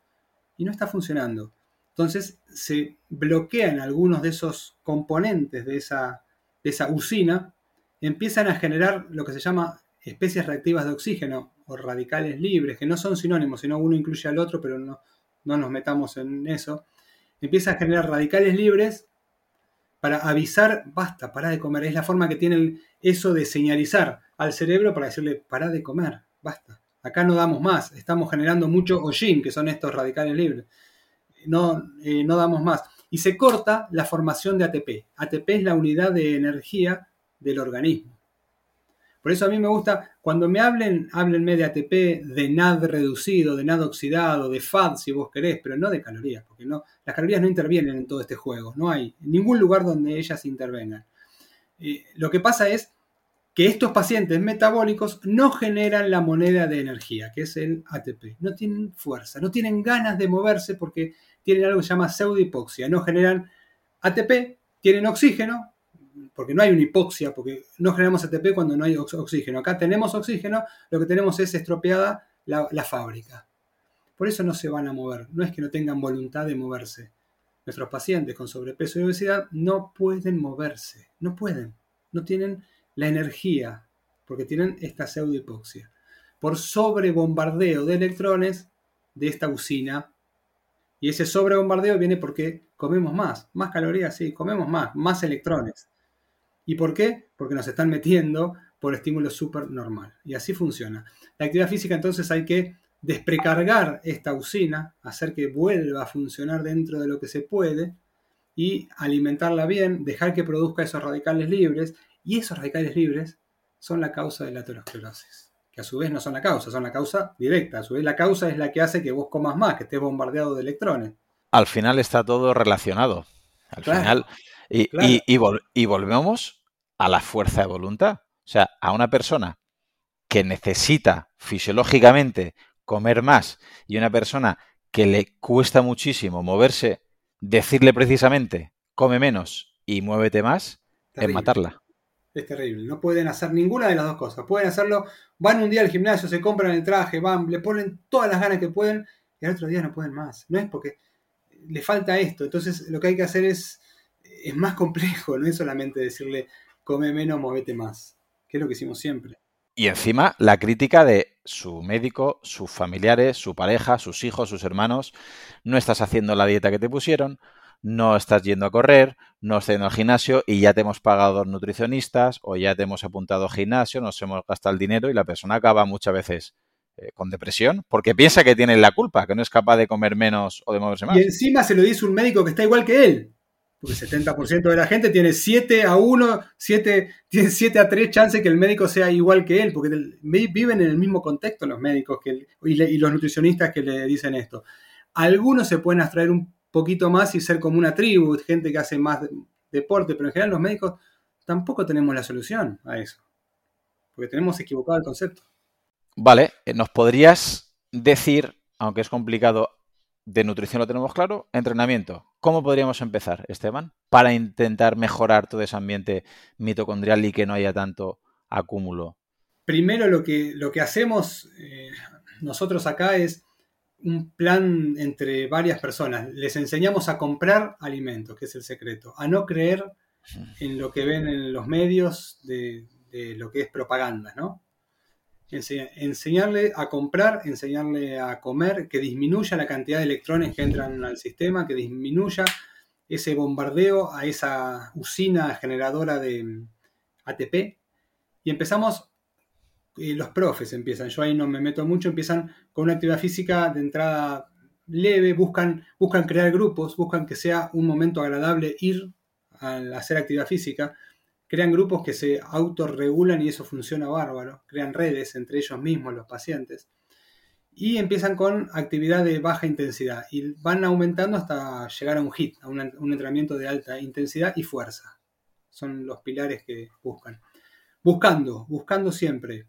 y no está funcionando. Entonces se bloquean algunos de esos componentes de esa, esa usina, empiezan a generar lo que se llama especies reactivas de oxígeno o radicales libres, que no son sinónimos, sino uno incluye al otro, pero no, no nos metamos en eso. Empieza a generar radicales libres para avisar, basta, para de comer. Es la forma que tienen eso de señalizar al cerebro para decirle, para de comer, basta. Acá no damos más, estamos generando mucho hollín, que son estos radicales libres. No, eh, no damos más. Y se corta la formación de ATP. ATP es la unidad de energía del organismo. Por eso a mí me gusta, cuando me hablen, háblenme de ATP, de NAD reducido, de NAD oxidado, de FAD si vos querés, pero no de calorías, porque no, las calorías no intervienen en todo este juego, no hay ningún lugar donde ellas intervengan. Eh, lo que pasa es que estos pacientes metabólicos no generan la moneda de energía, que es el ATP. No tienen fuerza, no tienen ganas de moverse porque tienen algo que se llama pseudohipoxia. No generan ATP, tienen oxígeno, porque no hay una hipoxia, porque no generamos ATP cuando no hay oxígeno. Acá tenemos oxígeno, lo que tenemos es estropeada la, fábrica. Por eso no se van a mover, no es que no tengan voluntad de moverse. Nuestros pacientes con sobrepeso y obesidad no pueden moverse, no pueden, no tienen la energía, porque tienen esta pseudohipoxia. Por sobrebombardeo de electrones de esta usina. Y ese sobrebombardeo viene porque comemos más, más calorías, sí, comemos más, más electrones. ¿Y por qué? Porque nos están metiendo por estímulo súper normal. Y así funciona. La actividad física entonces hay que desprecargar esta usina, hacer que vuelva a funcionar dentro de lo que se puede y alimentarla bien, dejar que produzca esos radicales libres y esos radicales libres son la causa de la aterosclerosis, que a su vez no son la causa, son la causa directa, a su vez la causa es la que hace que vos comas más, que estés bombardeado de electrones. Al final está todo relacionado. Al final y, volvemos a la fuerza de voluntad. O sea, a una persona que necesita fisiológicamente comer más y una persona que le cuesta muchísimo moverse, decirle precisamente come menos y muévete más, es matarla. Es terrible. No pueden hacer ninguna de las dos cosas. Pueden hacerlo, van un día al gimnasio, se compran el traje, van, le ponen todas las ganas que pueden y al otro día no pueden más. No es porque le falta esto. Entonces lo que hay que hacer es es más complejo, no es solamente decirle come menos, movete más, que es lo que hicimos siempre. Y encima la crítica de su médico, sus familiares, su pareja, sus hijos, sus hermanos, no estás haciendo la dieta que te pusieron, no estás yendo a correr, no estás yendo al gimnasio y ya te hemos pagado dos nutricionistas o ya te hemos apuntado al gimnasio, nos hemos gastado el dinero y la persona acaba muchas veces eh, con depresión porque piensa que tiene la culpa, que no es capaz de comer menos o de moverse más. Y encima se lo dice un médico que está igual que él. Porque 70% de la gente tiene 7 a 1, 7, tiene 7 a 3 chances que el médico sea igual que él, porque viven en el mismo contexto los médicos que, y, los nutricionistas que le dicen esto. Algunos se pueden abstraer un poquito más y ser como una tribu, gente que hace más deporte, pero en general los médicos tampoco tenemos la solución a eso, porque tenemos equivocado el concepto. Vale, eh, ¿nos podrías decir, aunque es complicado, de nutrición lo tenemos claro, entrenamiento. ¿Cómo podríamos empezar, Esteban, para intentar mejorar todo ese ambiente mitocondrial y que no haya tanto acúmulo? Primero lo que, lo que hacemos eh, nosotros acá es un plan entre varias personas. Les enseñamos a comprar alimentos, que es el secreto, a no creer en lo que ven en los medios de, de lo que es propaganda, ¿no? Enseñarle a comprar, enseñarle a comer, que disminuya la cantidad de electrones que entran al sistema, que disminuya ese bombardeo a esa usina generadora de ATP. Y empezamos, eh, los profes empiezan, yo ahí no me meto mucho, empiezan con una actividad física de entrada leve, buscan, buscan crear grupos, buscan que sea un momento agradable ir a hacer actividad física crean grupos que se autorregulan y eso funciona bárbaro, crean redes entre ellos mismos los pacientes y empiezan con actividad de baja intensidad y van aumentando hasta llegar a un HIT, a un, entrenamiento de alta intensidad y fuerza. Son los pilares que buscan. Buscando, buscando siempre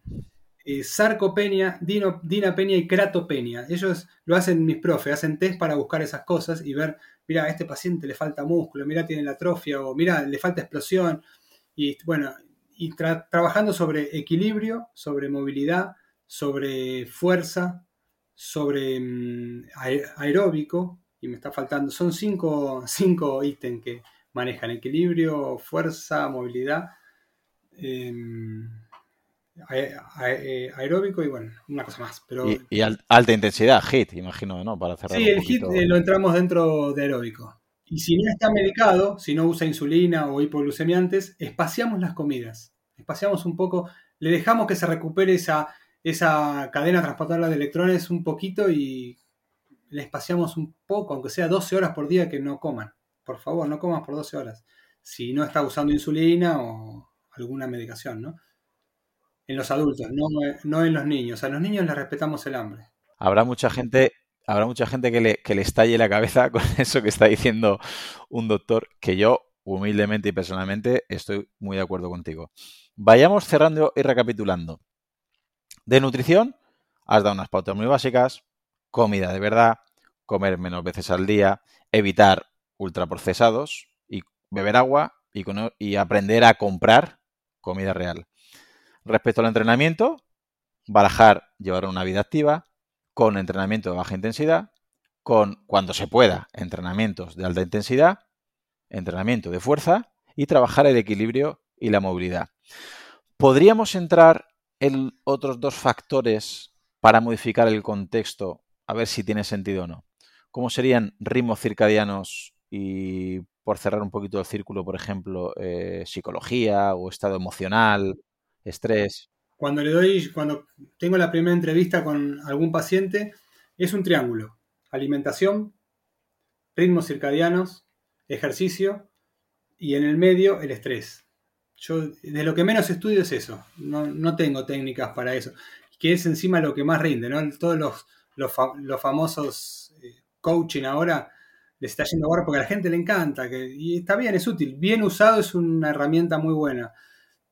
eh, sarcopenia, dinapenia y cratopenia. Ellos lo hacen mis profes, hacen test para buscar esas cosas y ver, mira, a este paciente le falta músculo, mira, tiene la atrofia o mira, le falta explosión. Y bueno, y trabajando sobre equilibrio, sobre movilidad, sobre fuerza, sobre mm, aeróbico, y me está faltando, son cinco, cinco ítems que manejan equilibrio, fuerza, movilidad, em, aeróbico y bueno, una cosa más. Pero, y, alta intensidad, HIT, imagino, ¿no? Para cerrar. Sí, el HIT eh, lo entramos dentro de aeróbico. Y si no está medicado, si no usa insulina o hipoglucemiantes, espaciamos las comidas. Espaciamos un poco, le dejamos que se recupere esa, esa cadena transportadora de electrones un poquito y le espaciamos un poco, aunque sea 12 horas por día que no coman. Por favor, no coman por 12 horas. Si no está usando insulina o alguna medicación, ¿no? En los adultos, no, no en los niños. A los niños les respetamos el hambre. Habrá mucha gente habrá mucha gente que le, que le estalle la cabeza con eso que está diciendo un doctor, que yo, humildemente y personalmente, estoy muy de acuerdo contigo. Vayamos cerrando y recapitulando. De nutrición, has dado unas pautas muy básicas, comida de verdad, comer menos veces al día, evitar ultraprocesados y beber agua y, y aprender a comprar comida real. Respecto al entrenamiento, barajar llevar una vida activa, con entrenamiento de baja intensidad, con, cuando se pueda, entrenamientos de alta intensidad, entrenamiento de fuerza y trabajar el equilibrio y la movilidad. ¿Podríamos entrar en otros dos factores para modificar el contexto, a ver si tiene sentido o no? ¿Cómo serían ritmos circadianos y, por cerrar un poquito el círculo, por ejemplo, eh, psicología o estado emocional, estrés? Cuando le doy, cuando tengo la primera entrevista con algún paciente, es un triángulo. Alimentación, ritmos circadianos, ejercicio y en el medio el estrés. Yo de lo que menos estudio es eso. No, tengo técnicas para eso. Que es encima lo que más rinde, ¿no? Todos los, los, famosos eh, coaching ahora les está yendo ahora porque a la gente le encanta. Y está bien, es útil. Bien usado es una herramienta muy buena.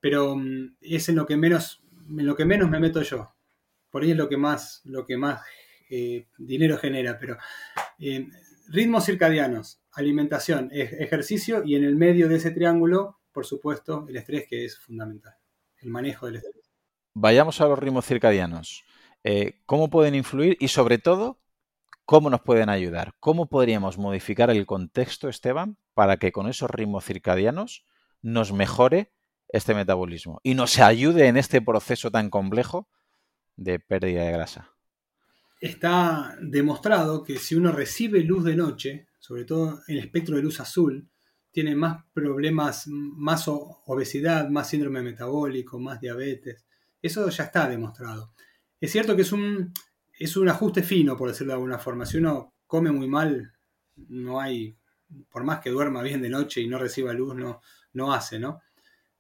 Pero mm, es en lo que menos lo que menos me meto yo. Por ahí es lo que más, lo que más eh, dinero genera, pero eh, ritmos circadianos, alimentación, ejercicio y en el medio de ese triángulo, por supuesto, el estrés que es fundamental, el manejo del estrés. Vayamos a los ritmos circadianos. Eh, ¿Cómo pueden influir y sobre todo, cómo nos pueden ayudar? ¿Cómo podríamos modificar el contexto, Esteban, para que con esos ritmos circadianos nos mejore este metabolismo y nos ayude en este proceso tan complejo de pérdida de grasa. Está demostrado que si uno recibe luz de noche, sobre todo en el espectro de luz azul, tiene más problemas, más obesidad, más síndrome metabólico, más diabetes. Eso ya está demostrado. Es cierto que es un, es un ajuste fino, por decirlo de alguna forma. Si uno come muy mal, no hay, por más que duerma bien de noche y no reciba luz, no, no hace, ¿no?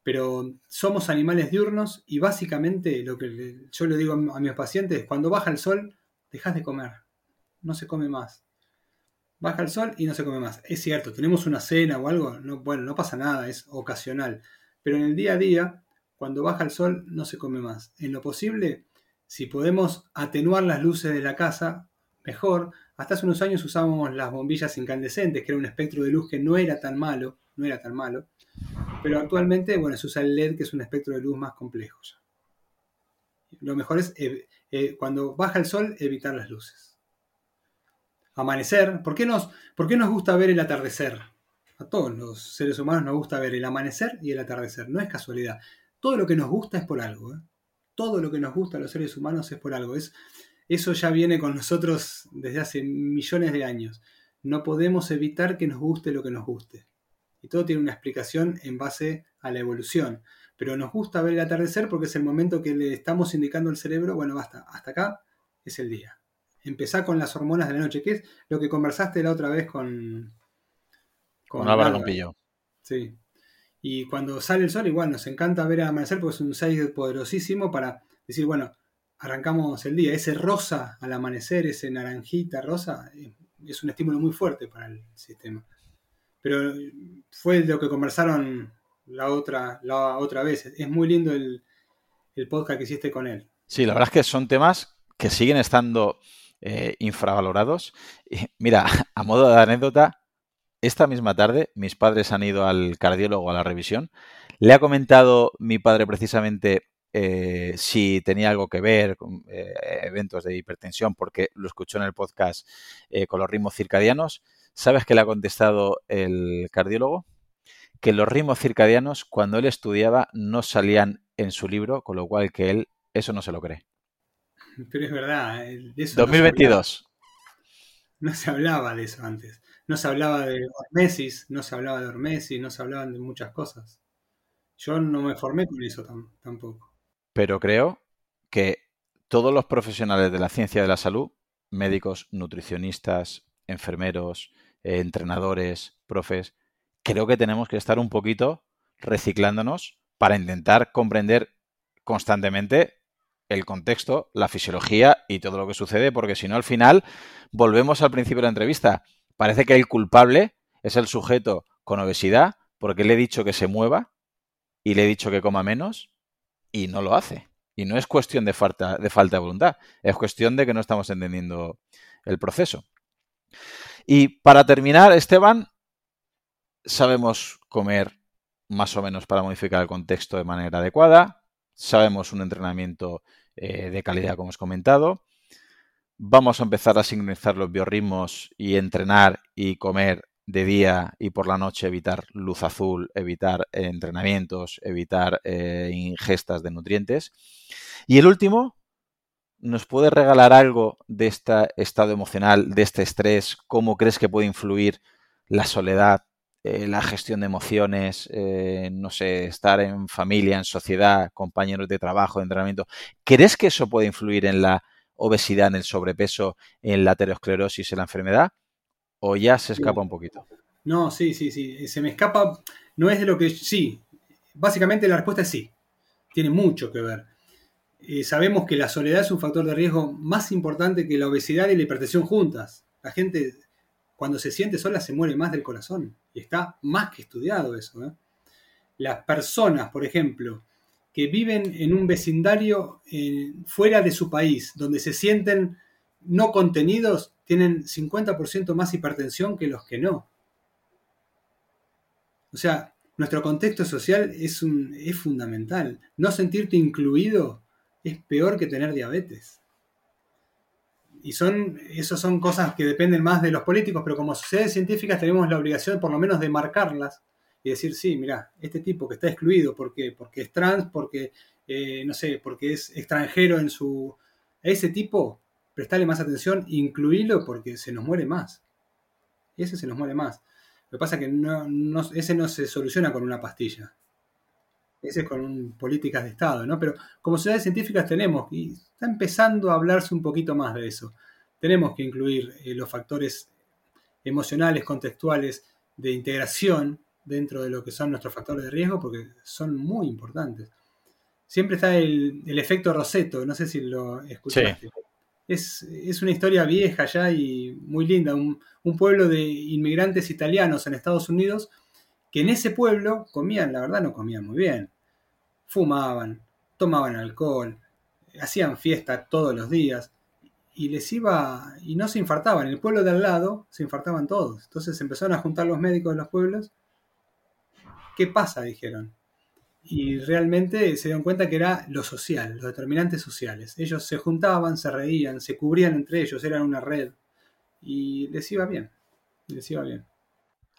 Pero somos animales diurnos y básicamente lo que yo le digo a mis pacientes, cuando baja el sol, dejas de comer, no se come más. Baja el sol y no se come más. Es cierto, tenemos una cena o algo, no, bueno, no pasa nada, es ocasional. Pero en el día a día, cuando baja el sol, no se come más. En lo posible, si podemos atenuar las luces de la casa, mejor. Hasta hace unos años usábamos las bombillas incandescentes, que era un espectro de luz que no era tan malo, no era tan malo. Pero actualmente, bueno, se usa el LED, que es un espectro de luz más complejo ya. Lo mejor es, eh, eh, cuando baja el sol, evitar las luces. Amanecer. ¿Por qué, nos, ¿Por qué nos gusta ver el atardecer? A todos los seres humanos nos gusta ver el amanecer y el atardecer. No es casualidad. Todo lo que nos gusta es por algo. ¿eh? Todo lo que nos gusta a los seres humanos es por algo. Es, eso ya viene con nosotros desde hace millones de años. No podemos evitar que nos guste lo que nos guste. Y todo tiene una explicación en base a la evolución. Pero nos gusta ver el atardecer porque es el momento que le estamos indicando al cerebro, bueno, basta, hasta acá es el día. Empezá con las hormonas de la noche, que es lo que conversaste la otra vez con... Con, Álvaro Campillo. Sí. Y cuando sale el sol, igual nos encanta ver el amanecer porque es un 6 poderosísimo para decir, bueno, arrancamos el día. Ese rosa al amanecer, ese naranjita rosa, es un estímulo muy fuerte para el sistema. Pero fue lo que conversaron la otra, la otra vez. Es muy lindo el, podcast que hiciste con él. Sí, la verdad es que son temas que siguen estando eh, infravalorados. mira, a modo de anécdota, esta misma tarde mis padres han ido al cardiólogo a la revisión. Le ha comentado mi padre precisamente eh, si tenía algo que ver con eh, eventos de hipertensión, porque lo escuchó en el podcast eh, con los ritmos circadianos. ¿Sabes qué le ha contestado el cardiólogo? Que los ritmos circadianos, cuando él estudiaba, no salían en su libro, con lo cual que él eso no se lo cree. Pero es verdad. 2022. No se, hablaba, de eso antes. No se hablaba de Hormesis, no se hablaba de Hormesis, no se hablaban de muchas cosas. Yo no me formé con eso tampoco pero creo que todos los profesionales de la ciencia de la salud, médicos, nutricionistas, enfermeros, eh, entrenadores, profes, creo que tenemos que estar un poquito reciclándonos para intentar comprender constantemente el contexto, la fisiología y todo lo que sucede, porque si no, al final volvemos al principio de la entrevista. Parece que el culpable es el sujeto con obesidad, porque le he dicho que se mueva y le he dicho que coma menos, y no lo hace. Y no es cuestión de falta, de falta de voluntad, es cuestión de que no estamos entendiendo el proceso. Y para terminar, Esteban, sabemos comer más o menos para modificar el contexto de manera adecuada, sabemos un entrenamiento eh, de calidad, como os comentado, vamos a empezar a sincronizar los biorritmos y entrenar y comer de día y por la noche evitar luz azul, evitar eh, entrenamientos, evitar eh, ingestas de nutrientes. Y el último, ¿nos puede regalar algo de este estado emocional, de este estrés? ¿Cómo crees que puede influir la soledad, eh, la gestión de emociones, no sé, estar en familia, en sociedad, compañeros de trabajo, de entrenamiento? ¿Crees que eso puede influir en la obesidad, en el sobrepeso, en la aterosclerosis, en la enfermedad? ¿O ya se escapa un poquito? No, sí, sí, sí. Se me escapa. No es de lo que. Sí. Básicamente la respuesta es sí. Tiene mucho que ver. Eh, sabemos que la soledad es un factor de riesgo más importante que la obesidad y la hipertensión juntas. La gente, cuando se siente sola, se muere más del corazón. Y está más que estudiado eso. ¿eh? Las personas, por ejemplo, que viven en un vecindario eh, fuera de su país, donde se sienten no contenidos, tienen 50% más hipertensión que los que no. O sea, nuestro contexto social es, un, es fundamental. No sentirte incluido es peor que tener diabetes. Y son, eso son cosas que dependen más de los políticos, pero como sociedades científicas tenemos la obligación por lo menos de marcarlas y decir, sí, mira, este tipo que está excluido porque, porque es trans, porque, eh, no sé, porque es extranjero en su... ese tipo prestarle más atención, incluirlo porque se nos muere más. Ese se nos muere más. Lo que pasa es que no, ese no se soluciona con una pastilla. Ese es con políticas de Estado, ¿no? Pero como sociedades científicas tenemos, y está empezando a hablarse un poquito más de eso. Tenemos que incluir eh, los factores emocionales, contextuales, de integración dentro de lo que son nuestros factores de riesgo porque son muy importantes. Siempre está el, efecto Roseto, no sé si lo escuchaste. Es, una historia vieja ya y muy linda, un, un, pueblo de inmigrantes italianos en Estados Unidos que en ese pueblo comían, la verdad no comían muy bien, fumaban, tomaban alcohol, hacían fiesta todos los días y les iba y no se infartaban. En el pueblo de al lado se infartaban todos. Entonces empezaron a juntar los médicos de los pueblos. ¿Qué pasa? dijeron. Y realmente se dieron cuenta que era lo social, los determinantes sociales. Ellos se juntaban, se reían, se cubrían entre ellos, eran una red. Y les iba bien. Les iba bien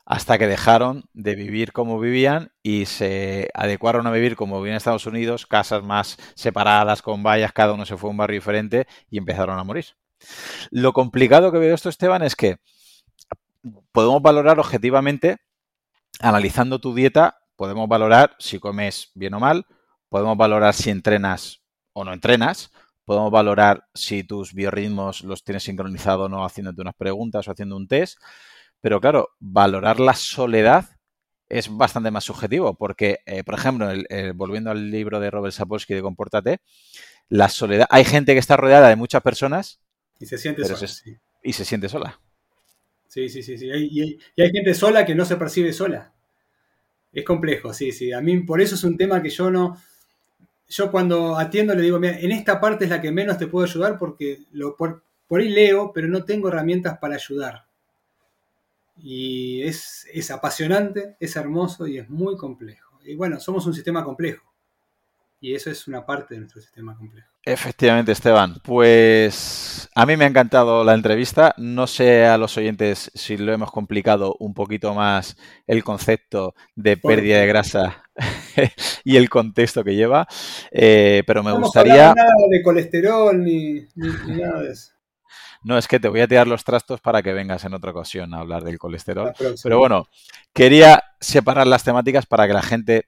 hasta que dejaron de vivir como vivían y se adecuaron a vivir como vivían en Estados Unidos, casas más separadas, con vallas, cada uno se fue a un barrio diferente y empezaron a morir. Lo complicado que veo esto, Esteban, es que podemos valorar objetivamente, analizando tu dieta, podemos valorar si comes bien o mal, podemos valorar si entrenas o no entrenas, podemos valorar si tus biorritmos los tienes sincronizados o no haciéndote unas preguntas o haciendo un test, pero claro, valorar la soledad es bastante más subjetivo, porque, eh, por ejemplo, volviendo al libro de Robert Sapolsky de Compórtate, la soledad, hay gente que está rodeada de muchas personas y se siente sola. Y se siente sola. Sí, sí, sí, sí. Y, hay, gente sola que no se percibe sola. Es complejo, sí, sí. A mí por eso es un tema que yo no... Yo cuando atiendo le digo, mira, en esta parte es la que menos te puedo ayudar porque lo, por ahí leo, pero no tengo herramientas para ayudar. Y es, apasionante, es hermoso y es muy complejo. Y bueno, somos un sistema complejo. Y eso es una parte de nuestro sistema complejo. Efectivamente, Esteban. Pues a mí me ha encantado la entrevista. No sé a los oyentes si lo hemos complicado un poquito más el concepto de pérdida de grasa y el contexto que lleva, eh, pero me gustaría... No nada de colesterol ni nada de eso. No, es que te voy a tirar los trastos para que vengas en otra ocasión a hablar del colesterol. Pero bueno, quería separar las temáticas para que la gente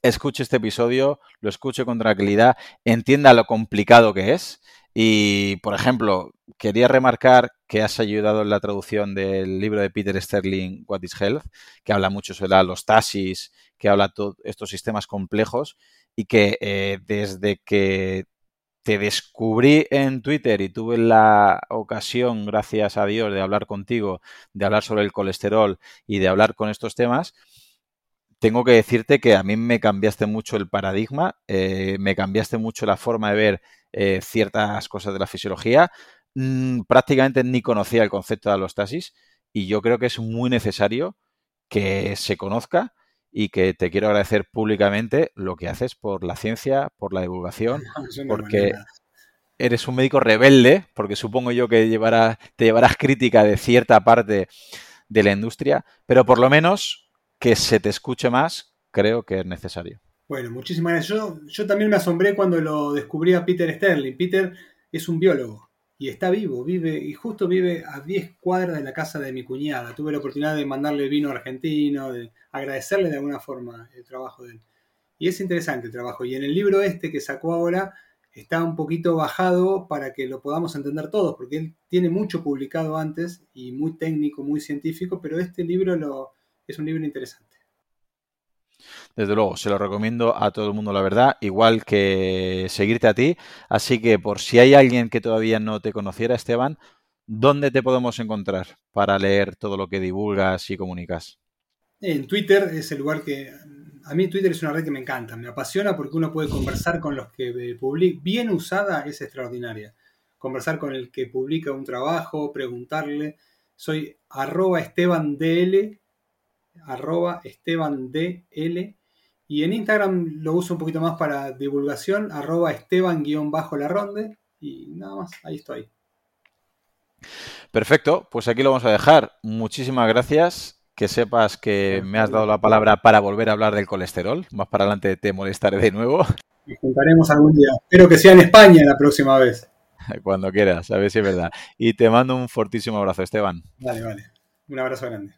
escuche este episodio, lo escuche con tranquilidad, entienda lo complicado que es. Y, por ejemplo, quería remarcar que has ayudado en la traducción del libro de Peter Sterling, What is Health, que habla mucho sobre los taxis, que habla de estos sistemas complejos y que eh, desde que te descubrí en Twitter y tuve la ocasión, gracias a Dios, de hablar contigo, de hablar sobre el colesterol y de hablar con estos temas, tengo que decirte que a mí me cambiaste mucho el paradigma, eh, me cambiaste mucho la forma de ver eh, ciertas cosas de la fisiología. Mm, prácticamente ni conocía el concepto de alostasis y yo creo que es muy necesario que se conozca y que te quiero agradecer públicamente lo que haces por la ciencia, por la divulgación, porque eres un médico rebelde, porque supongo yo que te llevarás crítica de cierta parte de la industria, pero por lo menos que se te escuche más, creo que es necesario. Bueno, muchísimas gracias. Yo, yo también me asombré cuando lo descubrí a Peter Sterling. Peter es un biólogo y está vivo, vive, y justo vive a 10 cuadras de la casa de mi cuñada. Tuve la oportunidad de mandarle vino argentino, de agradecerle de alguna forma el trabajo de él. Y es interesante el trabajo. Y en el libro este que sacó ahora está un poquito bajado para que lo podamos entender todos, porque él tiene mucho publicado antes y muy técnico, muy científico, pero este libro lo, es un libro interesante. Desde luego, se lo recomiendo a todo el mundo, la verdad, igual que seguirte a ti. Así que por si hay alguien que todavía no te conociera, Esteban, ¿dónde te podemos encontrar para leer todo lo que divulgas y comunicas? En Twitter es el lugar que... A mí Twitter es una red que me encanta, me apasiona porque uno puede conversar con los que publican. Bien usada es extraordinaria. Conversar con el que publica un trabajo, preguntarle. Soy arroba estebandl, arroba estebandl y en Instagram lo uso un poquito más para divulgación, arroba esteban-la ronde. Y nada más, ahí estoy. Perfecto, pues aquí lo vamos a dejar. Muchísimas gracias. Que sepas que me has dado la palabra para volver a hablar del colesterol. Más para adelante te molestaré de nuevo. Nos juntaremos algún día. Espero que sea en España la próxima vez. Cuando quieras, a ver si es verdad. Y te mando un fortísimo abrazo, Esteban. Vale, vale. Un abrazo grande.